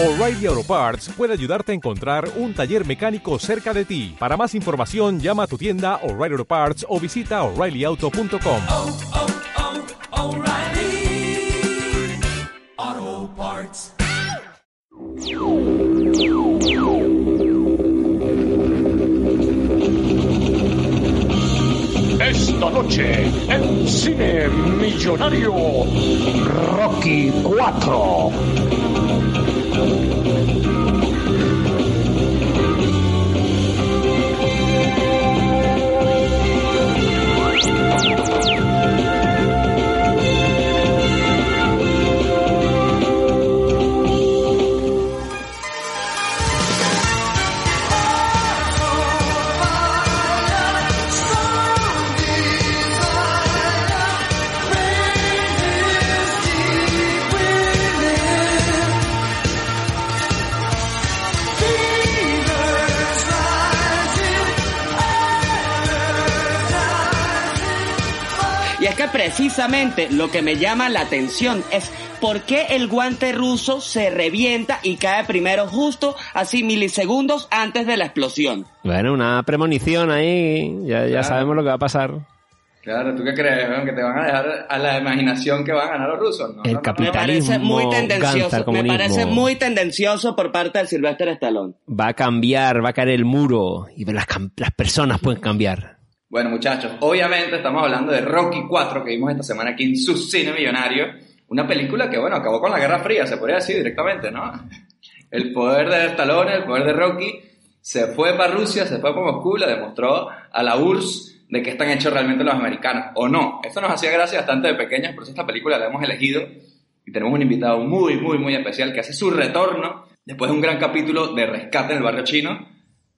O'Reilly Auto Parts puede ayudarte a encontrar un taller mecánico cerca de ti. Para más información, llama a tu tienda O'Reilly Auto Parts o visita oreillyauto.com. oh, oh, Parts. Esta noche en Cine Millonario Rocky 4. Thank you. Que precisamente lo que me llama la atención es por qué el guante ruso se revienta y cae primero justo así milisegundos antes de la explosión. Bueno, una premonición ahí, ya, ya sabemos lo que va a pasar. Claro, ¿tú qué crees? ¿Que te van a dejar a la imaginación que van a ganar los rusos? No, El no, no, capi- Me parece muy Capitalismo tendencioso, me parece muy tendencioso por parte del Sylvester Stallone. Va a cambiar, va a caer el muro y las personas pueden cambiar. Bueno, muchachos, obviamente estamos hablando de Rocky 4 que vimos esta semana aquí en su cine millonario. Una película que, bueno, acabó con la Guerra Fría, se podría decir directamente, ¿no? El poder de Stallone, el poder de Rocky, se fue para Rusia, se fue para Moscú, le demostró a la URSS de qué están hechos realmente los americanos, o no. Esto nos hacía gracia bastante de pequeños, por eso esta película la hemos elegido. Y tenemos un invitado muy, muy, muy especial que hace su retorno después de un gran capítulo de rescate en el barrio chino,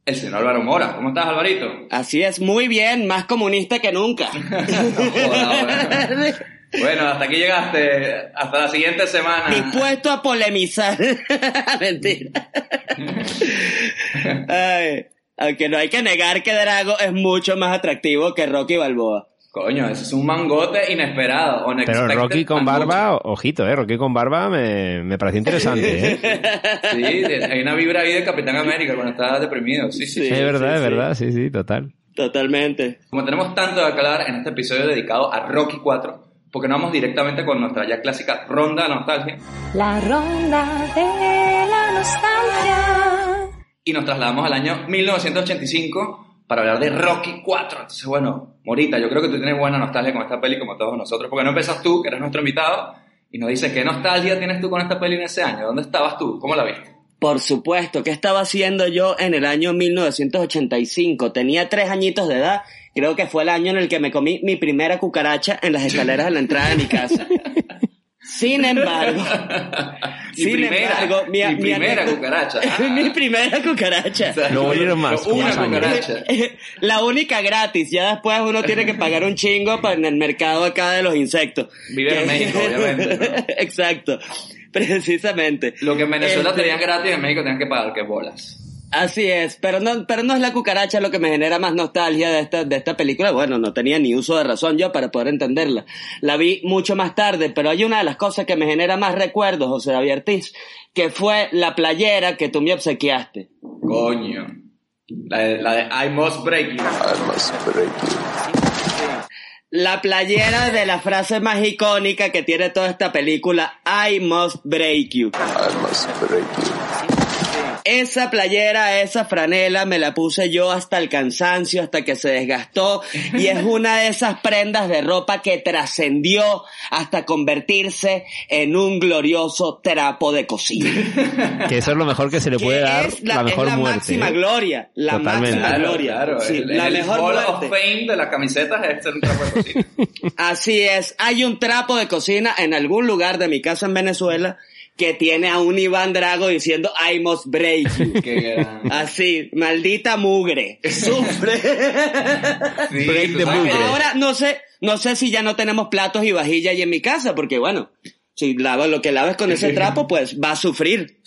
el señor Álvaro Mora. ¿Cómo estás, Alvarito? Así es, muy bien, más comunista que nunca. joda, bueno. Bueno, hasta aquí llegaste. Hasta la siguiente semana. Dispuesto a polemizar. Mentira. Ay, aunque no hay que negar que Drago es mucho más atractivo que Rocky Balboa. Coño, ese es un mangote inesperado. Pero Rocky con barba, ojito, eh, Rocky con barba me, me pareció interesante, eh. Sí, hay una vibra ahí de Capitán América cuando está deprimido. Sí, sí. Sí. es verdad, es sí. verdad, sí, sí, total. Totalmente. Como tenemos tanto de hablar en este episodio dedicado a Rocky 4, porque no vamos directamente con nuestra ya clásica ronda de nostalgia La ronda de la nostalgia. y nos trasladamos al año 1985 para hablar de Rocky 4. Entonces, bueno, Morita, yo creo que tú tienes buena nostalgia con esta peli como todos nosotros, porque no empiezas tú, que eres nuestro invitado, y nos dices, ¿qué nostalgia tienes tú con esta peli en ese año? ¿Dónde estabas tú? ¿Cómo la viste? Por supuesto, ¿qué estaba haciendo yo en el año 1985? Tenía tres añitos de edad. Creo que fue el año en el que me comí mi primera cucaracha en las escaleras de la entrada de mi casa. Sin embargo, Mi sin primera, embargo, mi, mi mi primera cucaracha. Ah. mi primera cucaracha. O sea, Luego vinieron más, Una más cucaracha. La única gratis, ya después uno tiene que pagar un chingo para en el mercado acá de los insectos. Vive en Que- México, obviamente, ¿no? Exacto, precisamente. Lo que en Venezuela Este, tenían gratis, en México tenían que pagar, que bolas. Así es, pero no, pero no es la cucaracha lo que me genera más nostalgia de esta, de esta película. Bueno, no tenía ni uso de razón yo para poder entenderla. La vi mucho más tarde, pero hay una de las cosas que me genera más recuerdos, José David Ortiz, que fue la playera que tú me obsequiaste. Coño. La de, la de I Must Break You. La playera de la frase más icónica que tiene toda esta película, I must break you. Esa playera, esa franela me la puse yo hasta el cansancio, hasta que se desgastó y es una de esas prendas de ropa que trascendió hasta convertirse en un glorioso trapo de cocina. Que eso es lo mejor que se le puede Que dar, es la, mejor es la muerte. máxima ¿eh? gloria, la Totalmente. máxima Claro, gloria. claro. Sí, el, la el mejor Hall muerte. of Fame de las camisetas es ser un trapo de cocina. Así es, hay un trapo de cocina en algún lugar de mi casa en Venezuela que tiene a un Iván Drago diciendo I must break you. Qué gran. Así, maldita mugre. Sufre. Sí, Break sabes mugre. Ahora no sé, no sé si ya no tenemos platos y vajilla ahí en mi casa, porque bueno, si lavas lo que laves con ese trapo, pues va a sufrir.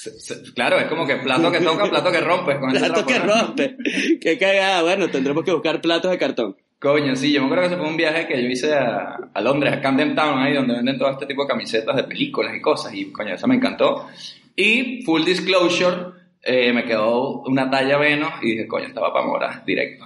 Claro, es como que plato que toca, plato que rompes con ese Plato trapo, que ¿no? rompe. Qué cagada. Bueno, tendremos que buscar platos de cartón. Coño, sí, yo me acuerdo que ese fue un viaje que yo hice a, a Londres, a Camden Town, ahí donde venden todo este tipo de camisetas de películas y cosas, y coño, eso me encantó. Y full disclosure, eh, me quedó una talla menos y dije, coño, estaba para Mora, directo.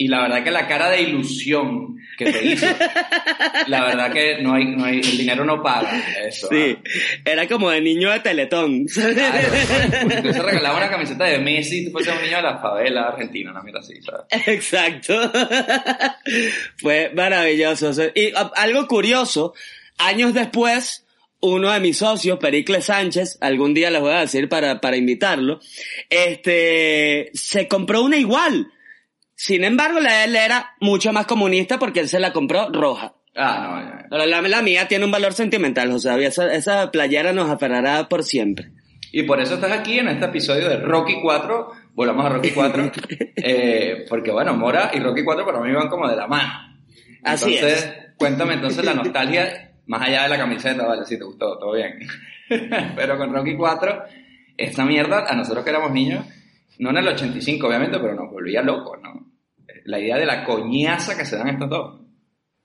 Y la verdad que la cara de ilusión que te hizo, la verdad que no hay, no hay, el dinero no paga eso. Sí, ¿ah? era como de niño de Teletón. Claro, tú se regalaba una camiseta de Messi, tú fuese un niño de la favela argentina, una mira así, ¿sabes? Exacto. Fue maravilloso. Y a- algo curioso, años después, uno de mis socios, Pericles Sánchez, algún día les voy a decir para, para invitarlo, este, se compró una igual. Sin embargo, la de él era mucho más comunista porque él se la compró roja. Ah, no, ya. La, la- la mía tiene un valor sentimental, sea, esa, esa playera nos aferrará por siempre. Y por eso estás aquí en este episodio de Rocky 4. Volvamos a Rocky 4. eh, porque bueno, Mora y Rocky 4 para mí van como de la mano. Así entonces, es. cuéntame entonces la nostalgia, más allá de la camiseta, vale, si te gustó, todo bien. pero con Rocky 4, esta mierda, a nosotros que éramos niños, no en el 85 obviamente, pero nos volvía locos, ¿no? La idea de la coñaza que se dan estos dos.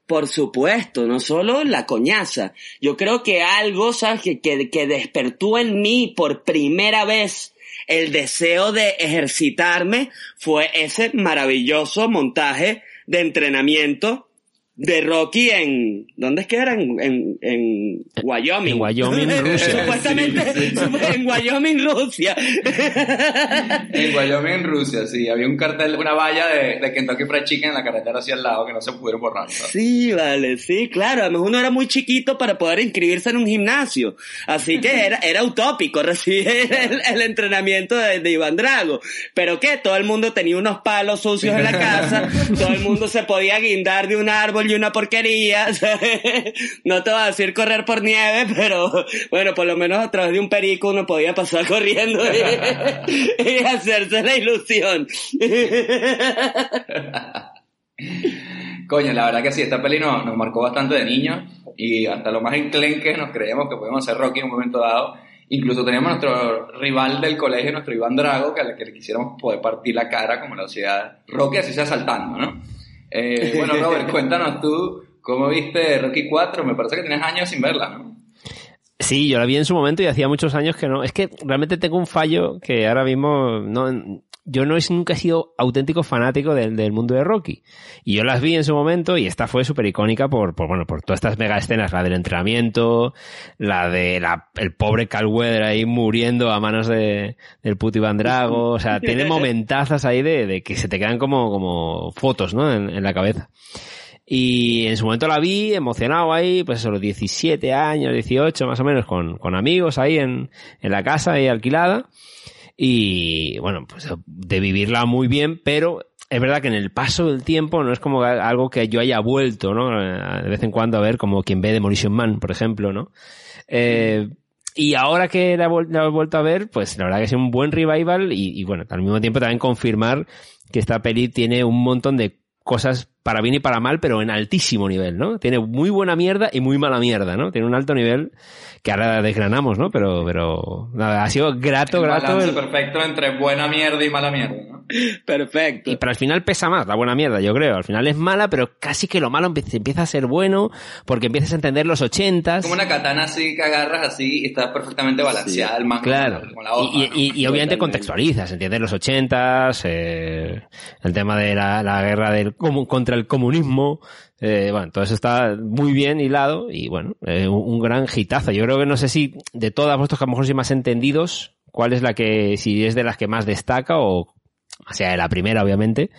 Por supuesto, no solo la coñaza. Yo creo que algo, ¿sabes? Que, que, que despertó en mí por primera vez el deseo de ejercitarme fue ese maravilloso montaje de entrenamiento de Rocky en... ¿Dónde es que era? En, en, en Wyoming. En Wyoming, Rusia. Supuestamente en Wyoming, Rusia. En Wyoming, en Rusia, sí. Había un cartel, una valla de, de Kentucky Fried Chicken en la carretera hacia el lado que no se pudieron borrar. ¿sabes? Sí, vale, sí, claro. Además uno era muy chiquito para poder inscribirse en un gimnasio. Así que era, era utópico recibir el, el entrenamiento de, de Iván Drago. Pero que todo el mundo tenía unos palos sucios en la casa, todo el mundo se podía guindar de un árbol y una porquería. No te voy a decir correr por nieve, pero bueno, por lo menos a través de un perico uno podía pasar corriendo y, hacerse la ilusión. Coño, la verdad que sí, esta peli nos, marcó bastante de niños y hasta lo más enclenques nos creíamos que podíamos hacer Rocky en un momento dado. Incluso teníamos nuestro rival del colegio, nuestro Iván Drago, que al que le quisiéramos poder partir la cara como la sociedad Rocky, así sea saltando, ¿no? Eh, bueno, Robert, cuéntanos tú cómo viste Rocky 4. Me parece que tienes años sin verla, ¿no? Sí, yo la vi en su momento y hacía muchos años que no. Es que realmente tengo un fallo que ahora mismo no. Yo no he, nunca he sido auténtico fanático del, del mundo de Rocky. Y yo las vi en su momento y esta fue súper icónica por, por, bueno, por todas estas mega escenas. La del entrenamiento, la de la, el pobre Cal Weather ahí muriendo a manos de, del puto Iván Drago. O sea, tiene momentazas ahí de, de que se te quedan como, como fotos, ¿no? En, en la cabeza. Y en su momento la vi emocionado ahí, pues a los 17 años, 18 más o menos, con, con amigos ahí en, en la casa ahí alquilada. Y bueno, pues de vivirla muy bien, pero es verdad que en el paso del tiempo no es como algo que yo haya vuelto, ¿no? De vez en cuando a ver, como quien ve Demolition Man, por ejemplo, ¿no? Eh, y ahora que la, he vuelto a ver, pues la verdad que es un buen revival y, y bueno, al mismo tiempo también confirmar que esta peli tiene un montón de cosas para bien y para mal, pero en altísimo nivel, ¿no? Tiene muy buena mierda y muy mala mierda, ¿no? Tiene un alto nivel que ahora desgranamos, ¿no? Pero, pero, nada, ha sido grato, El grato. el- perfecto entre buena mierda y mala mierda, ¿no? Perfecto. Y pero al final pesa más la buena mierda, yo creo. Al final es mala, pero casi que lo malo empieza, empieza a ser bueno, porque empiezas a entender los ochentas. Como una katana así que agarras así y está perfectamente balanceada el mango Claro. como la hoja. y, y- ¿no? y- y obviamente Totalmente. contextualizas, entiendes los ochentas, eh, el tema de la, la guerra del, comu- contra el comunismo, eh, bueno, todo eso está muy bien hilado y bueno, eh, un, un gran hitazo. Yo creo que no sé si de todas vosotros que a lo mejor sois más entendidos, cuál es la que, si es de las que más destaca o, o sea, de la primera obviamente,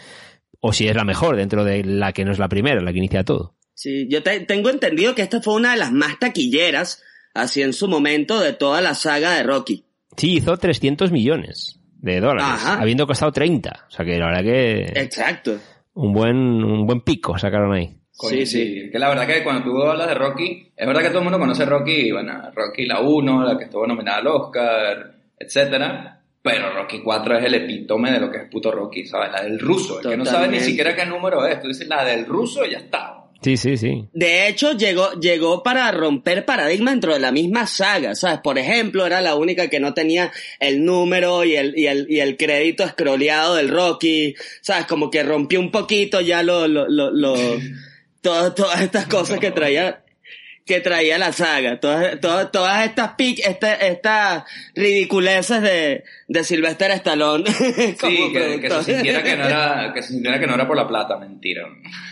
o si es la mejor dentro de la que no es la primera, la que inicia todo. Sí, yo te- tengo entendido que esta fue una de las más taquilleras, así en su momento, de toda la saga de Rocky. Sí, hizo 300 millones de dólares, Ajá. habiendo costado 30. O sea que la verdad que Exacto. Un buen, un buen pico sacaron ahí. Sí, sí, Que la verdad que cuando tú hablas de Rocky, es verdad que todo el mundo conoce Rocky, bueno, Rocky la 1, la que estuvo nominada al Oscar, etcétera. Pero Rocky 4 es el epítome de lo que es puto Rocky, ¿sabes? La del ruso, el que no sabe ni siquiera qué número es. Tú dices la del ruso y ya está. Sí, sí, sí. De hecho, llegó, llegó para romper paradigmas dentro de la misma saga, ¿sabes? Por ejemplo, era la única que no tenía el número y el, y el, y el crédito escroleado del Rocky, ¿sabes? Como que rompió un poquito ya lo, lo, lo, lo- todo- todas estas cosas que traía, que traía la saga. Todas, todas, todas estas pic, esta- estas ridiculeces de, de Sylvester Stallone. Sí, como que, que se sintiera que no era, que se sintiera que no era por la plata, mentira.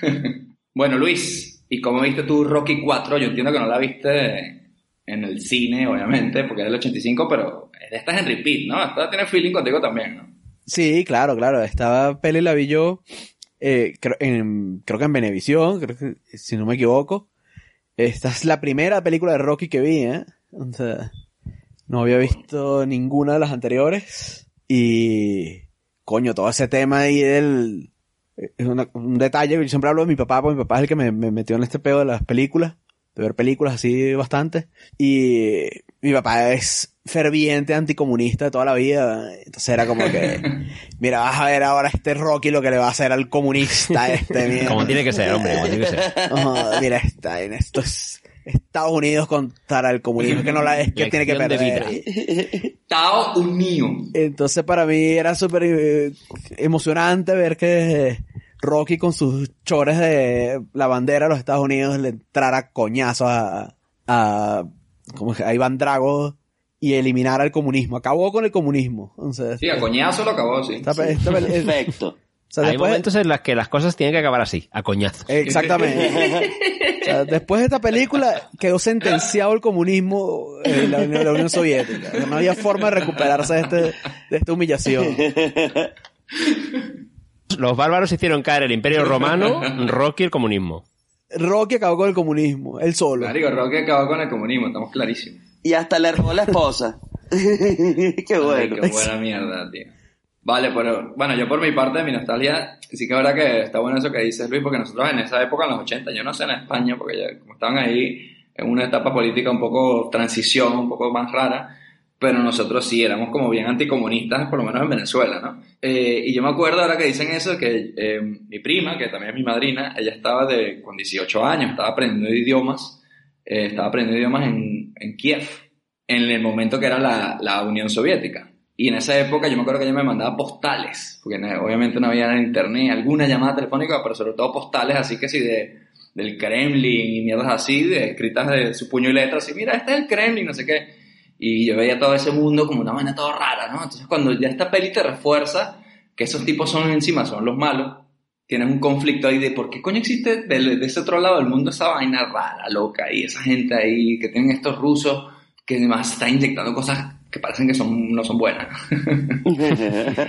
bueno, Luis, ¿y cómo viste tú Rocky 4? Yo entiendo que no la viste en el cine, obviamente, porque es del 85, pero esta es en repeat, ¿no? Esta tiene feeling contigo también, ¿no? Sí, claro, claro. Esta peli la vi yo, eh, creo, en, creo que en Venevisión, creo que, si no me equivoco. Esta es la primera película de Rocky que vi, ¿eh? O sea, no había visto ninguna de las anteriores. Y, coño, todo ese tema ahí del... Es una- un detalle yo siempre hablo de mi papá, porque mi papá es el que me, me metió en este pedo de las películas, de ver películas así bastante. Y mi papá es ferviente anticomunista de toda la vida. Entonces era como que, mira, vas a ver ahora este Rocky lo que le va a hacer al comunista este, mira. Como tiene que ser, hombre, como tiene que ser. Oh, mira, está en esto es Estados Unidos contra el comunismo, que no la es que tiene que perder. Tao unido. Entonces para mí era súper eh, emocionante ver que Rocky con sus chores de la bandera de los Estados Unidos le entrara coñazo a, a, como que a Iván Drago y eliminara el comunismo. Acabó con el comunismo. Entonces, Sí, a coñazo lo acabó, sí. esta- esta- es- Perfecto. o sea, Hay después- momentos en los que las cosas tienen que acabar así, a coñazos. Exactamente. O sea, después de esta película quedó sentenciado el comunismo en la, Unión- la Unión Soviética. O sea, no había forma de recuperarse de, este, de esta humillación. Los bárbaros hicieron caer el imperio romano, Rocky el comunismo. Rocky acabó con el comunismo, él solo. Marico, Rocky acabó con el comunismo, estamos clarísimos. Y hasta le robó la esposa. Qué Ay, bueno. qué buena mierda, tío. Vale, pero bueno, yo por mi parte mi nostalgia, sí que es verdad que está bueno eso que dices Luis, porque nosotros en esa época, en los 80, yo no sé en España, porque ya como estaban ahí en una etapa política un poco transición, un poco más rara, pero nosotros sí éramos como bien anticomunistas, por lo menos en Venezuela, ¿no? Eh, y yo me acuerdo ahora que dicen eso, que eh, mi prima, que también es mi madrina, ella estaba de, con 18 años, estaba aprendiendo idiomas, eh, estaba aprendiendo idiomas en, en Kiev, en el momento que era la, la Unión Soviética. Y en esa época yo me acuerdo que ella me mandaba postales, porque obviamente no había internet, alguna llamada telefónica, pero sobre todo postales así que sí de, del Kremlin y mierdas así, de, escritas de su puño y letra, así, mira, este es el Kremlin, no sé qué. Y yo veía todo ese mundo como una vaina toda rara, ¿no? Entonces cuando ya esta peli te refuerza que esos tipos son encima, son los malos, tienes un conflicto ahí de por qué coño existe de, de ese otro lado del mundo esa vaina rara, loca, y esa gente ahí que tienen estos rusos que además están inyectando cosas que parecen que son, no son buenas.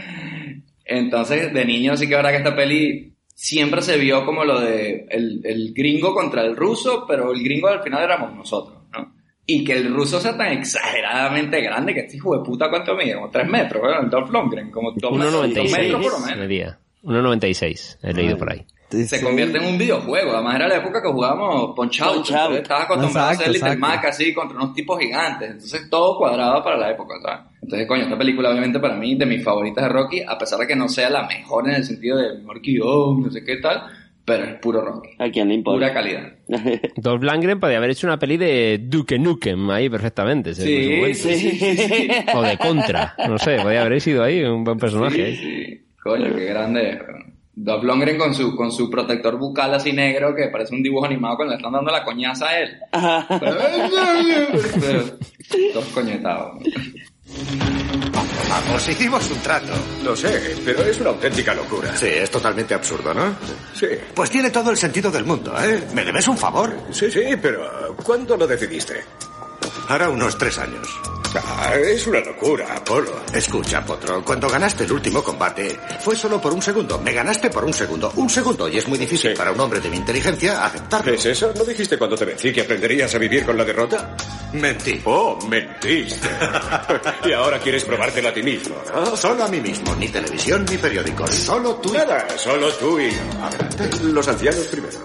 Entonces, de niño sí que es verdad que esta peli siempre se vio como lo de el, el gringo contra el ruso, pero el gringo al final éramos nosotros, ¿no? Y que el ruso sea tan exageradamente grande que este hijo de puta, ¿cuánto mide? Como 3 metros, ¿verdad? El Dolph Lundgren, como 2 metros, dos metros por lo 1.96 menos. medía. 1.96, he leído por ahí. Se convierte en un videojuego. Además, era la época que jugábamos Punch Out. Punch Out. Entonces, Estabas acostumbrado Exacto, a hacer Little. Mac así contra unos tipos gigantes. Entonces, todo cuadrado para la época, ¿sabes? Entonces, coño, esta película, obviamente, para mí, de mis favoritas de Rocky, a pesar de que no sea la mejor en el sentido de mejor guion, no sé qué tal, pero es puro Rocky. ¿A quién le importa? Pura calidad. Dolph Lundgren podía haber hecho una peli de Duke Nukem ahí perfectamente. Sí, sí, sí, sí. O de Contra, no sé, podía haber sido ahí un buen personaje. Sí, ahí. sí. Coño, qué grande. Dolph Lundgren con su, con su protector bucal así negro que parece un dibujo animado cuando le están dando la coñaza a él. Pero, Todos coñetados. Vamos, hicimos un trato. Lo sé, pero es una auténtica locura. Sí, es totalmente absurdo, ¿no? Sí. Pues tiene todo el sentido del mundo, ¿eh? ¿Me debes un favor? Sí, sí, pero ¿cuándo lo decidiste? Hará unos tres años. Ah, es una locura, Apolo. Escucha, Potro, cuando ganaste el último combate, fue solo por un segundo. Me ganaste por un segundo. Un segundo, y es muy difícil Sí. para un hombre de mi inteligencia aceptarlo. ¿Es eso? ¿No dijiste cuando te vencí que aprenderías a vivir con la derrota? Mentí. Oh, mentiste. y ahora quieres probártelo a ti mismo, ¿no? Solo a mí mismo, ni televisión ni periódicos. Solo tú. y- Nada, solo tú y yo. Adelante. Los ancianos primero.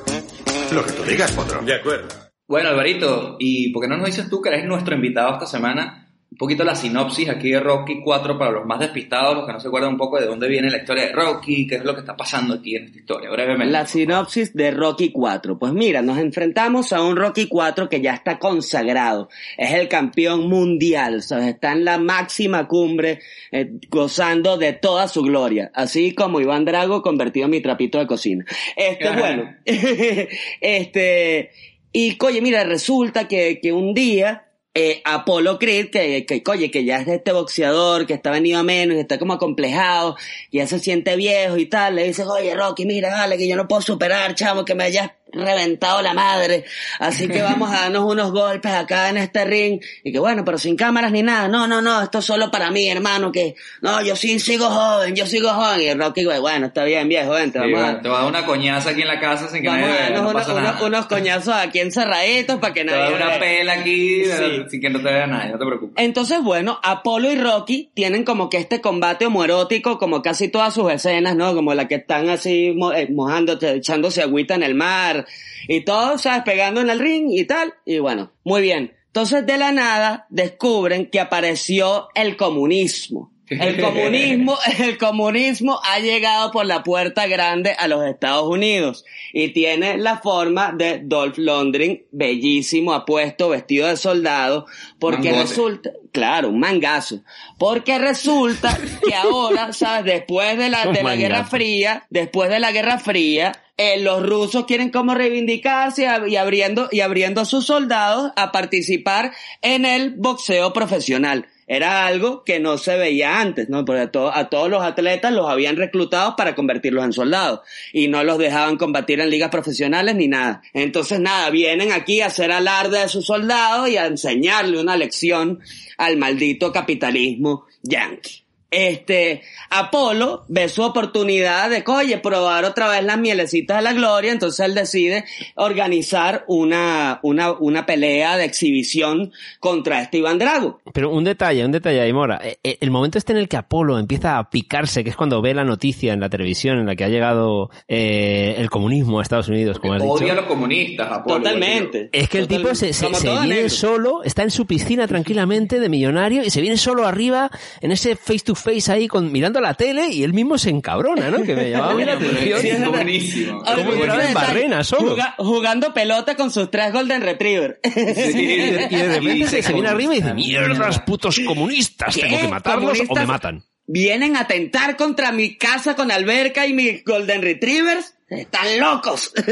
Lo que tú digas, Potro. De acuerdo. Bueno, Alvarito, ¿y por qué no nos dices tú que eres nuestro invitado esta semana? Un poquito la sinopsis aquí de Rocky 4 para los más despistados, los que no se acuerdan un poco de dónde viene la historia de Rocky, qué es lo que está pasando aquí en esta historia, brevemente. La sinopsis de Rocky 4. Pues mira, nos enfrentamos a un Rocky 4 que ya está consagrado. Es el campeón mundial, ¿sabes? Está en la máxima cumbre, eh, gozando de toda su gloria. Así como Iván Drago convertido en mi trapito de cocina. Este, bueno. este, Y, coye, mira, resulta que, que un día eh, Apolo Creed, que, que, que ya es de este boxeador, que está venido a menos, y está como acomplejado, ya se siente viejo y tal, le dice, oye, Rocky, mira, dale, que yo no puedo superar, chamo, que me hayas reventado la madre, así que vamos a darnos unos golpes acá en este ring, y que bueno, pero sin cámaras ni nada, no, no, no, esto es solo para mí, hermano, que, no, yo sí sigo joven, yo sigo joven, y Rocky, güey, bueno, está bien, viejo, vente, Sí, vamos bueno, a... te va a dar una coñaza aquí en la casa sin que Vamos a nadie vea, darnos no unos, coñazos aquí encerraditos para que Te va a nadie dar una pela aquí Sí. sin que no te vea nadie, no te preocupes. Entonces, bueno, Apolo y Rocky tienen como que este combate homoerótico, como casi todas sus escenas, ¿no? Como la que están así mo- eh, mojándose, echándose agüita en el mar y todo, ¿sabes? Pegando en el ring y tal. Y bueno, muy bien. Entonces, de la nada, descubren que apareció el comunismo. El comunismo, el comunismo ha llegado por la puerta grande a los Estados Unidos y tiene la forma de Dolph Lundgren, bellísimo, apuesto, vestido de soldado, porque Mangote. resulta, claro, un mangazo, porque resulta que ahora, sabes, después de la, de la Guerra. Fría, después de la Guerra Fría, eh, los rusos quieren como reivindicarse y ab- y abriendo, y abriendo a sus soldados a participar en el boxeo profesional. Era algo que no se veía antes, ¿no? Porque a, to- a todos los atletas los habían reclutado para convertirlos en soldados y no los dejaban combatir en ligas profesionales ni nada. Entonces, nada, vienen aquí a hacer alarde de sus soldados y a enseñarle una lección al maldito capitalismo yankee. Este, Apolo ve su oportunidad de, oye, probar otra vez las mielecitas de la gloria, entonces él decide organizar una, una, una pelea de exhibición contra este Iván Drago. Pero un detalle, un detalle ahí, Mora. Eh, eh, El momento este en el que Apolo empieza a picarse, que es cuando ve la noticia en la televisión en la que ha llegado eh, el comunismo a Estados Unidos, como has Odia a dicho. los comunistas, Apolo. Totalmente. Es que el tipo se, se- se viene negro. solo, está en su piscina tranquilamente de millonario y se viene solo arriba en ese face to face ahí con, mirando la tele y él mismo se encabrona, ¿no? Que me llamaba a mí la atención. es Sí, es buenísimo. Ahora, ¿Cómo mira, entraba en barrena solo? juga- jugando pelota con sus tres Golden Retriever. Y de, y de repente se, se viene arriba y dice, Mierda. mierdas, putos comunistas, ¿Qué? tengo que matarlos o me matan. Vienen a atentar contra mi casa con alberca y mis Golden Retrievers. Están locos.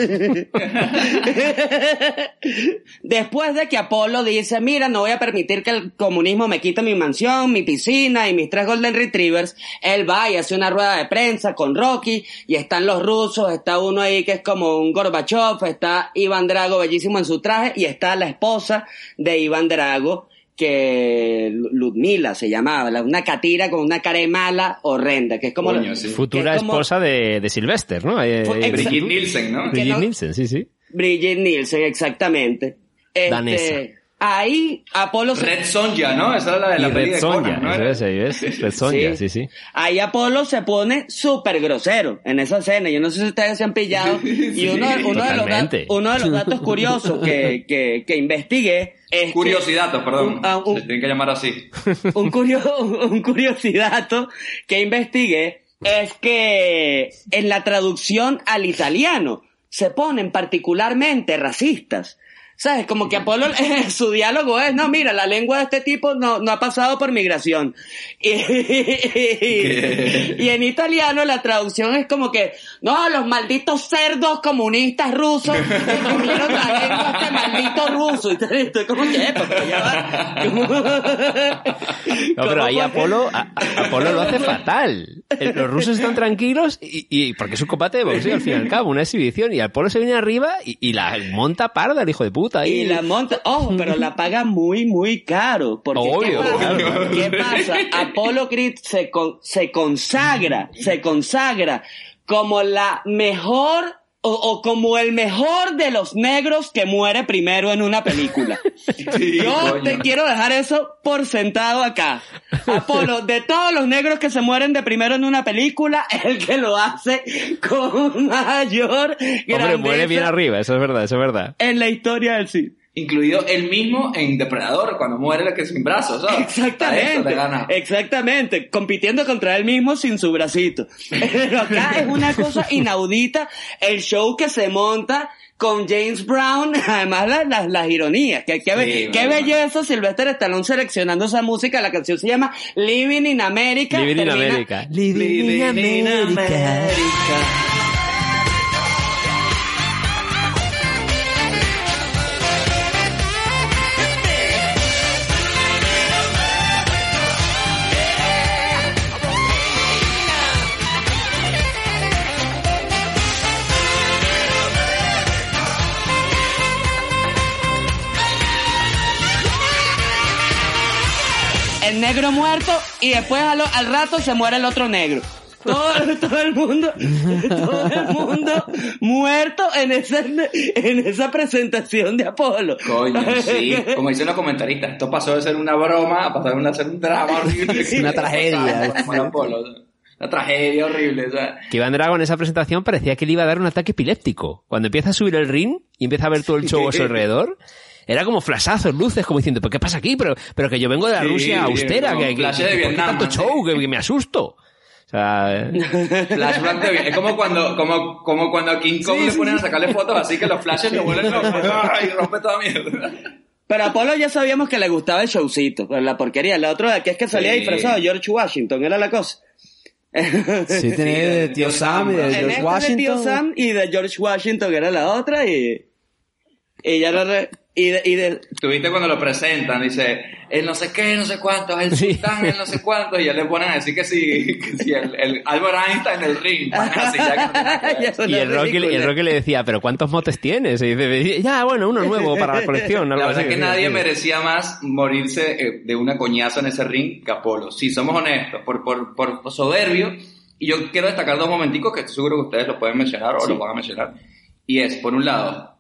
Después de que Apolo dice, mira, no voy a permitir que el comunismo me quite mi mansión, mi piscina y mis tres Golden Retrievers, él va y hace una rueda de prensa con Rocky y están los rusos, está uno ahí que es como un Gorbachev, está Iván Drago bellísimo en su traje y está la esposa de Iván Drago que Ludmila se llamaba, la- una catira con una cara de mala horrenda, que es como... Coño, sí. Futura que es como- esposa de, de Sylvester, ¿no? Eh, eh. Brigitte Nielsen, ¿no? Brigitte no- Nielsen, sí, sí. Brigitte Nielsen, exactamente. Este, Danesa. Ahí Apolo se- Red Sonja, ¿no? Esa era la de la y peli Red de Sonja, Conan, ¿no? es, ahí ves, Red Sonja, sí, sí. Ahí Apolo se pone súper grosero en esa escena. Yo no sé si ustedes se han pillado. Y uno, uno, de, los dat- Totalmente. uno de los datos curiosos que, que, que investigué es que- Curiosidatos, perdón. Un, ah, un- Se tienen que llamar así. un, curio, un curiosidato que investigué es que en la traducción al italiano se ponen particularmente racistas. ¿Sabes? Como que Apolo, su diálogo es, no, mira, la lengua de este tipo no, no ha pasado por migración. Y, y en italiano la traducción es como que, no, los malditos cerdos comunistas rusos que comieron la lengua a este maldito ruso. Y estoy como que, "Epa, pero ya va. No, pero ¿Cómo ahí Apolo, a- Apolo lo hace fatal. Los rusos están tranquilos y, y- porque es un combate de boxeo al fin y al cabo, una exhibición. Y Apolo se viene arriba y, y la monta parda el hijo de puta. Ahí. Y la monta, ojo, pero la paga muy, muy caro. Porque Obvio, ¿qué pasa? claro. ¿Qué pasa? Apolo Creed se, con- se consagra, se consagra como la mejor o, o como el mejor de los negros que muere primero en una película. Sí, Yo coño. te quiero dejar eso por sentado acá. Apolo, de todos los negros que se mueren de primero en una película, el que lo hace con mayor Hombre, muere grandeza bien arriba, eso es verdad, eso es verdad. en la historia del cine. Incluido él mismo en Depredador, cuando muere el que sin brazos, ¿sabes? Exactamente, gana. exactamente, compitiendo contra él mismo sin su bracito. Pero acá es una cosa inaudita el show que se monta con James Brown, además las, las, las ironías, que, que, Sí, qué bueno, belleza Sylvester Stallone seleccionando esa música, la canción se llama Living in America. Living in America. Living in America. Negro muerto y después a lo- al rato se muere el otro negro. Todo, todo el mundo, todo el mundo muerto en esa, en esa presentación de Apolo. Coño, sí. Como dicen los comentaristas, esto pasó de ser una broma a pasar a ser un drama horrible. Una tragedia. Apolo, Una tragedia horrible. O sea, Que Iván Drago en esa presentación parecía que le iba a dar un ataque epiléptico. Cuando empieza a subir el ring y empieza a ver todo el show a su alrededor, era como flashazos, luces, como diciendo, ¿pero qué pasa aquí? Pero, pero que yo vengo de la Sí, Rusia austera, que, que, de que- ¿por qué Vietnam, tanto ¿no? show? Que, que me asusto. O sea, de bien. Es como cuando, como, como cuando a King Kong le ponen a sacarle fotos así que los flashes le vuelven loco. ¡Ay! rompe toda mierda. Pero a Apolo ya sabíamos que le gustaba el showcito, pero la porquería. La otra que es que salía Sí. disfrazado de George Washington, era la cosa. Sí, tenía de Tío Sam y de En George este de Tío Washington. Sam y de George Washington era la otra y... Y ya no re- y de, y de- Tuviste cuando lo presentan, dice, el no sé qué, no sé cuánto, el Sí. sultán, el no sé cuánto, y ya le ponen a decir que sí, que sí el, el Albert Einstein en el ring. así, ya que no y el Rocky, ridículas. el Rocky le decía, ¿pero cuántos motes tienes? Y dice, ya, bueno, uno nuevo para la colección. algo La verdad así, es que sí, nadie sí. merecía más morirse eh, de una coñazo en ese ring que Apolo. Si somos honestos, por, por, por soberbio, y yo quiero destacar dos momenticos que estoy seguro que ustedes lo pueden mencionar o lo van a mencionar. Y es, por un lado,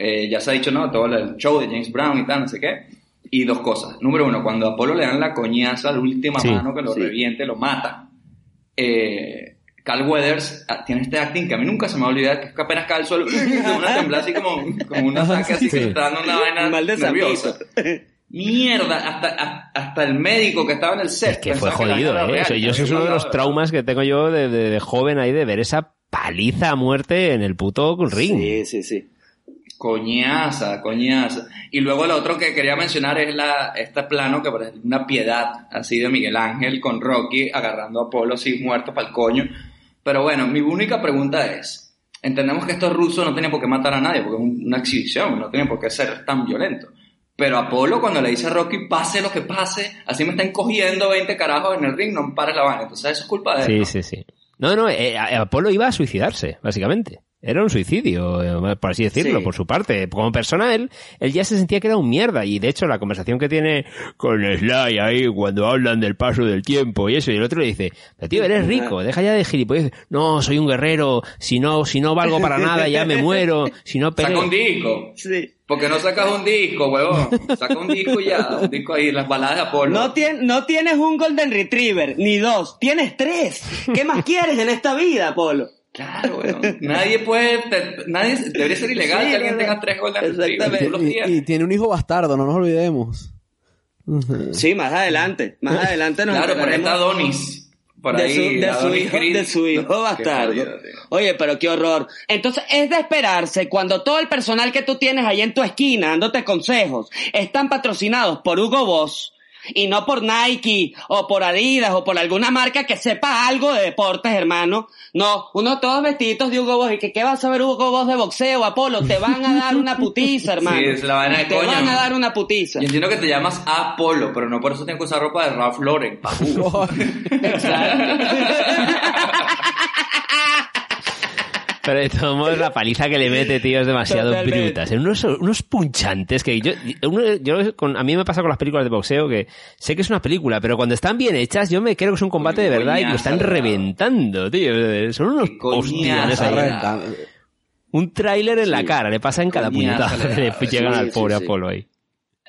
eh, ya se ha dicho, ¿no? Todo el show de James Brown y tal, no sé qué. Y dos cosas. Número uno, cuando a Apolo le dan la coñaza, la última Sí. mano que lo Sí. reviente, lo mata. Eh, Carl Weathers ah, tiene este acting que a mí nunca se me va a olvidar, que es que apenas cae al suelo, una temblada así como, como un ataque así, que Sí. está dando una vaina Mal de nerviosa. Mierda, hasta, hasta el médico que estaba en el set. Es que fue jodido, era ¿eh? real. O sea, yo eso es uno de los traumas que tengo yo de, de- de joven ahí, de ver esa paliza a muerte en el puto ring. Sí, sí, sí. Coñaza, coñaza. Y luego lo otro que quería mencionar es la, este plano que parece una piedad así de Miguel Ángel con Rocky agarrando a Apolo así muerto para el coño. Pero bueno, mi única pregunta es, entendemos que estos rusos no tienen por qué matar a nadie, porque es un- una exhibición, no tienen por qué ser tan violentos. Pero Apolo cuando le dice a Rocky, pase lo que pase, así me están cogiendo 20 carajos en el ring, no pares la vaina. Entonces eso es culpa de él. Sí, ¿no? sí, sí. No, no, eh, Apolo iba a suicidarse, básicamente. Era un suicidio, eh, por así decirlo, Sí. por su parte. Como persona, él, él ya se sentía que era un mierda. Y de hecho, la conversación que tiene con Sly ahí, cuando hablan del paso del tiempo y eso, y el otro le dice, pero tío, eres rico, deja ya de gilipollas. No, soy un guerrero, si no, si no valgo para nada, ya me muero, si no Saca un peleo. disco. Sí. ¿Por qué no sacas un disco, huevón? Saca un disco ya, un disco ahí, las baladas de Apolo. No, tien- no tienes un Golden Retriever, ni dos, tienes tres. ¿Qué más quieres en esta vida, Apolo? Claro, weón. Nadie puede, te- nadie, debería ser ilegal Sí, que alguien tenga tres Retrievers. Exactamente. Y, y tiene un hijo bastardo, no nos olvidemos. Sí, más adelante. Más adelante nos Claro, por ahí está Donis. Por de ahí, su, de su Adonis hijo, de su hijo bastardo. Oye, pero qué horror. Entonces, es de esperarse cuando todo el personal que tú tienes ahí en tu esquina dándote consejos están patrocinados por Hugo Boss y no por Nike o por Adidas o por alguna marca que sepa algo de deportes, hermano. No, unos todos vestiditos de Hugo Boss y que qué vas a ver Hugo Boss de boxeo, Apolo, te van a dar una putiza, hermano. Sí, es la vaina de te coño. van a dar una putiza. Yo entiendo que te llamas Apolo, pero no por eso tienes que usar ropa de Ralph Lauren. Pajú. Pero de todos modos, la paliza que le mete, tío, es demasiado Totalmente. bruta. Son unos, unos punchantes que yo, uno- yo con- a mí me pasa con las películas de boxeo que sé que es una película, pero cuando están bien hechas, yo me creo que es un combate de verdad y lo están reventando, tío. Son unos hostias. Un tráiler en la cara, le pasa en cada puñetazo que le llegan Sí, al sí, pobre sí. Apolo ahí.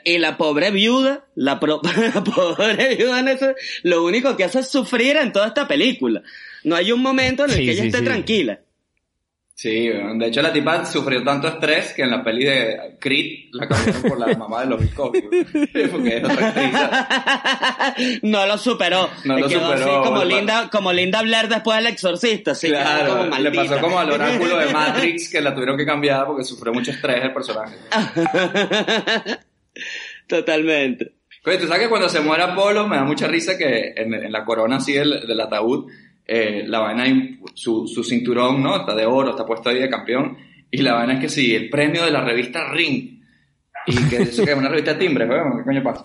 Y la pobre viuda, la, pro- la pobre viuda en eso, lo único que hace es sufrir en toda esta película. No hay un momento en el Sí, que ella sí, esté sí. tranquila. Sí, de hecho la tipa sufrió tanto estrés que en la peli de Creed la cambiaron por la mamá de los Biscotti. Porque es otra actriz. no lo superó. No lo Quedó superó, así como. Linda, como Linda Blair después del exorcista. Sí, quedó Claro, como le pasó como al oráculo de Matrix que la tuvieron que cambiar porque sufrió mucho estrés el personaje. Totalmente. Oye, tú sabes que cuando se muere Apolo me da mucha risa que en, en la corona así del, del ataúd, eh, la vaina, hay su, su cinturón, ¿no? Está de oro, está puesto ahí de campeón. Y la vaina es que sí, el premio de la revista Ring. Y que eso que es una revista de timbres, weón, ¿qué coño pasa?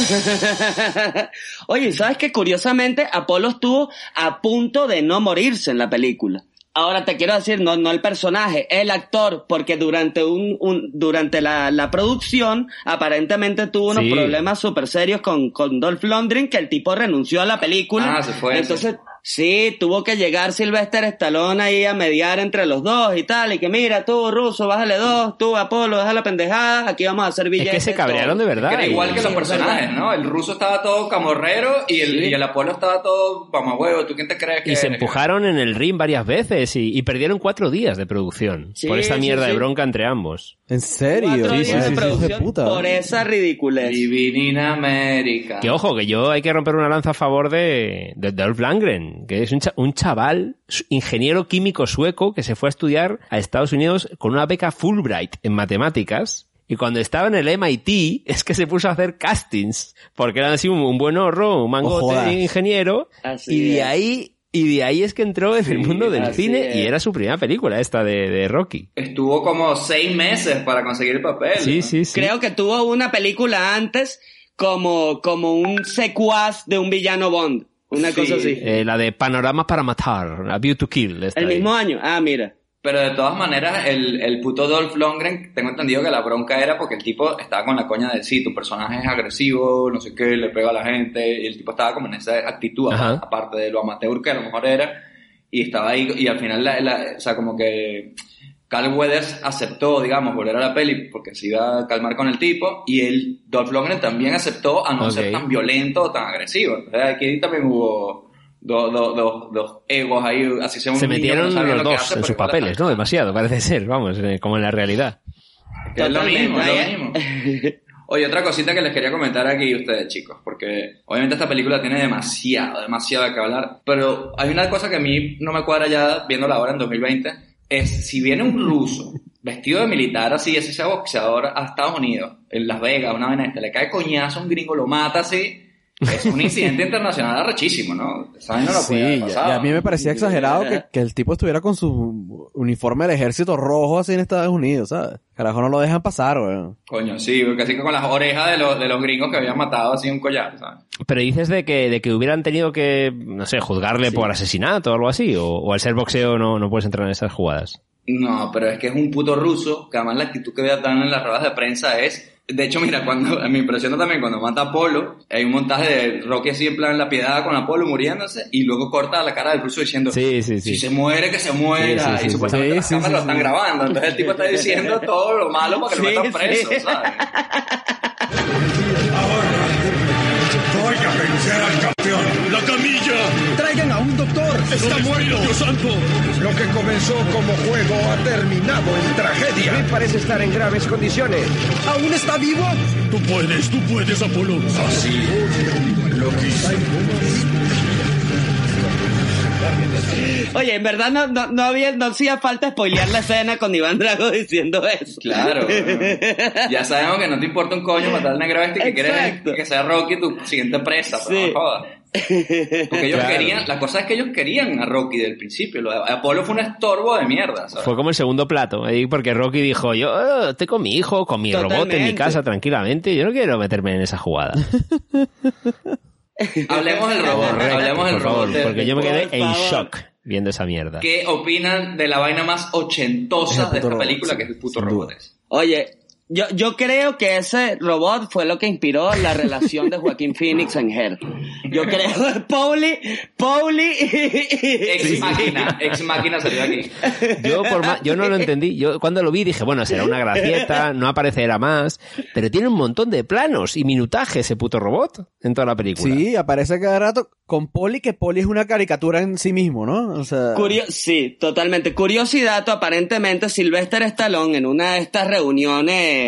Oye, ¿sabes que Curiosamente, Apolo estuvo a punto de no morirse en la película. Ahora te quiero decir, no, no el personaje, el actor, porque durante un, un durante la, la producción aparentemente tuvo unos Sí. problemas súper serios con, con Dolph Lundgren, que el tipo renunció a la película. Ah, se fue, Entonces, sí, tuvo que llegar Sylvester Stallone ahí a mediar entre los dos y tal, y que mira, tú, Russo, bájale dos, tú, Apolo, baja la pendejada, aquí vamos a hacer Es billetes. que se cabrearon de verdad. Que era y- igual que los personajes, es ¿no? El ruso estaba todo camorrero y el, Sí. y el Apolo estaba todo huevo. ¿Tú quién te crees que Y se eres? empujaron en el ring varias veces y, y perdieron cuatro días de producción Sí, por esta sí, mierda de sí. bronca entre ambos. ¿En serio? De de producción puta. por esa ridiculez. Living in America. Que ojo, que yo hay que romper una lanza a favor de, de Dolph Lundgren, que es un, cha- un chaval, ingeniero químico sueco, que se fue a estudiar a Estados Unidos con una beca Fulbright en matemáticas. Y cuando estaba en el MIT, es que se puso a hacer castings, porque era así un, un buen horro, un mangote de ingeniero, Así y de es. ahí, y de ahí es que entró en el mundo del cine es. y era su primera película esta de, de Rocky. Estuvo como seis meses para conseguir el papel. Sí, ¿no? sí, sí. Creo que tuvo una película antes como, como un secuaz de un villano Bond. Una Sí. cosa así. Eh, la de Panoramas para matar, A View to Kill. El ahí. mismo año. Ah, mira. Pero de todas maneras, el, el puto Dolph Lundgren, tengo entendido que la bronca era porque el tipo estaba con la coña de sí, tu personaje es agresivo, no sé qué, le pega a la gente, y el tipo estaba como en esa actitud, Ajá. aparte de lo amateur que a lo mejor era, y estaba ahí, y al final, la, la- o sea, como que Carl Weathers aceptó, digamos, volver a la peli porque se iba a calmar con el tipo, y el Dolph Lundgren también aceptó a no ser tan violento o tan agresivo. Entonces aquí también hubo dos, dos, dos, dos egos ahí, así Se que metieron no los lo que dos hace, en sus papeles, ¿no? Demasiado, parece ser, vamos, eh, como en la realidad. que es lo mismo, es lo mismo. Oye, otra cosita que les quería comentar aquí a ustedes, chicos, porque obviamente esta película tiene demasiado, demasiado de qué hablar, pero hay una cosa que a mí no me cuadra ya viéndola ahora en 2020, es si viene un ruso vestido de militar así, así sea boxeador a Estados Unidos, en Las Vegas, una vez este, le cae coñazo a un gringo, lo mata así, es un incidente internacional arrechísimo, ¿no? No Sí, podía haber y- a mí me parecía exagerado que, que el tipo estuviera con su uniforme del ejército rojo así en Estados Unidos, ¿sabes? Carajo, no lo dejan pasar, weón. Coño, sí, porque así que con las orejas de los, de los gringos que habían matado así un collar, ¿sabes? Pero dices de que, de que hubieran tenido que, no sé, juzgarle por asesinato o algo así, o, o al ser boxeo no, no puedes entrar en esas jugadas. No, pero es que es un puto ruso, que además la actitud que dan en las ruedas de prensa es... De hecho, mira, cuando me impresiona también cuando mata a Apolo, hay un montaje de Rocky así en plan la piedad con Apolo muriéndose y luego corta la cara del ruso diciendo Sí, sí, sí. si se muere, que se muera. Y supuestamente las cámaras lo están grabando. Entonces el tipo está diciendo todo lo malo para que lo metan preso. ¿sabes? ¡La camilla! ¡Traigan a un doctor! ¡Está muerto, Dios santo! Lo que comenzó como juego ha terminado en tragedia. parece estar en graves condiciones. ¿Aún está vivo? Tú puedes, tú puedes, Apolo. Así lo quise. Oye, en verdad no, no, no había, no hacía falta spoilear la escena con Iván Drago diciendo eso. Claro. ya sabemos que no te importa un coño matar al negro este que quieres Exacto. que sea Rocky tu siguiente presa, pero Sí. no jodas. Porque ellos Claro. querían, la cosa es que ellos querían a Rocky del principio. Apolo fue un estorbo de mierda, ¿sabes? Fue como el segundo plato, porque Rocky dijo, yo estoy con mi hijo, con mi robot en mi casa tranquilamente, yo no quiero meterme en esa jugada. Hablemos del robot, hablemos del Por favor, robot. porque yo me quedé en shock viendo esa mierda. ¿Qué opinan de la vaina más ochentosa de esta robot, película, sí, que es el puto robot? Oye, yo, yo creo que ese robot fue lo que inspiró la relación de Joaquín Phoenix en Her. Yo creo, Pauli, Pauli. Ex máquina, ex máquina salió aquí. Yo, por yo no lo entendí. Yo cuando lo vi dije, bueno, será una gracieta, no aparecerá más. Pero tiene un montón de planos y minutaje ese puto robot en toda la película. Sí, aparece cada rato con Poli, que Poli es una caricatura en sí mismo, ¿no? O sea, Curio- sí, totalmente. Curiosidad, aparentemente Sylvester Stallone en una de estas reuniones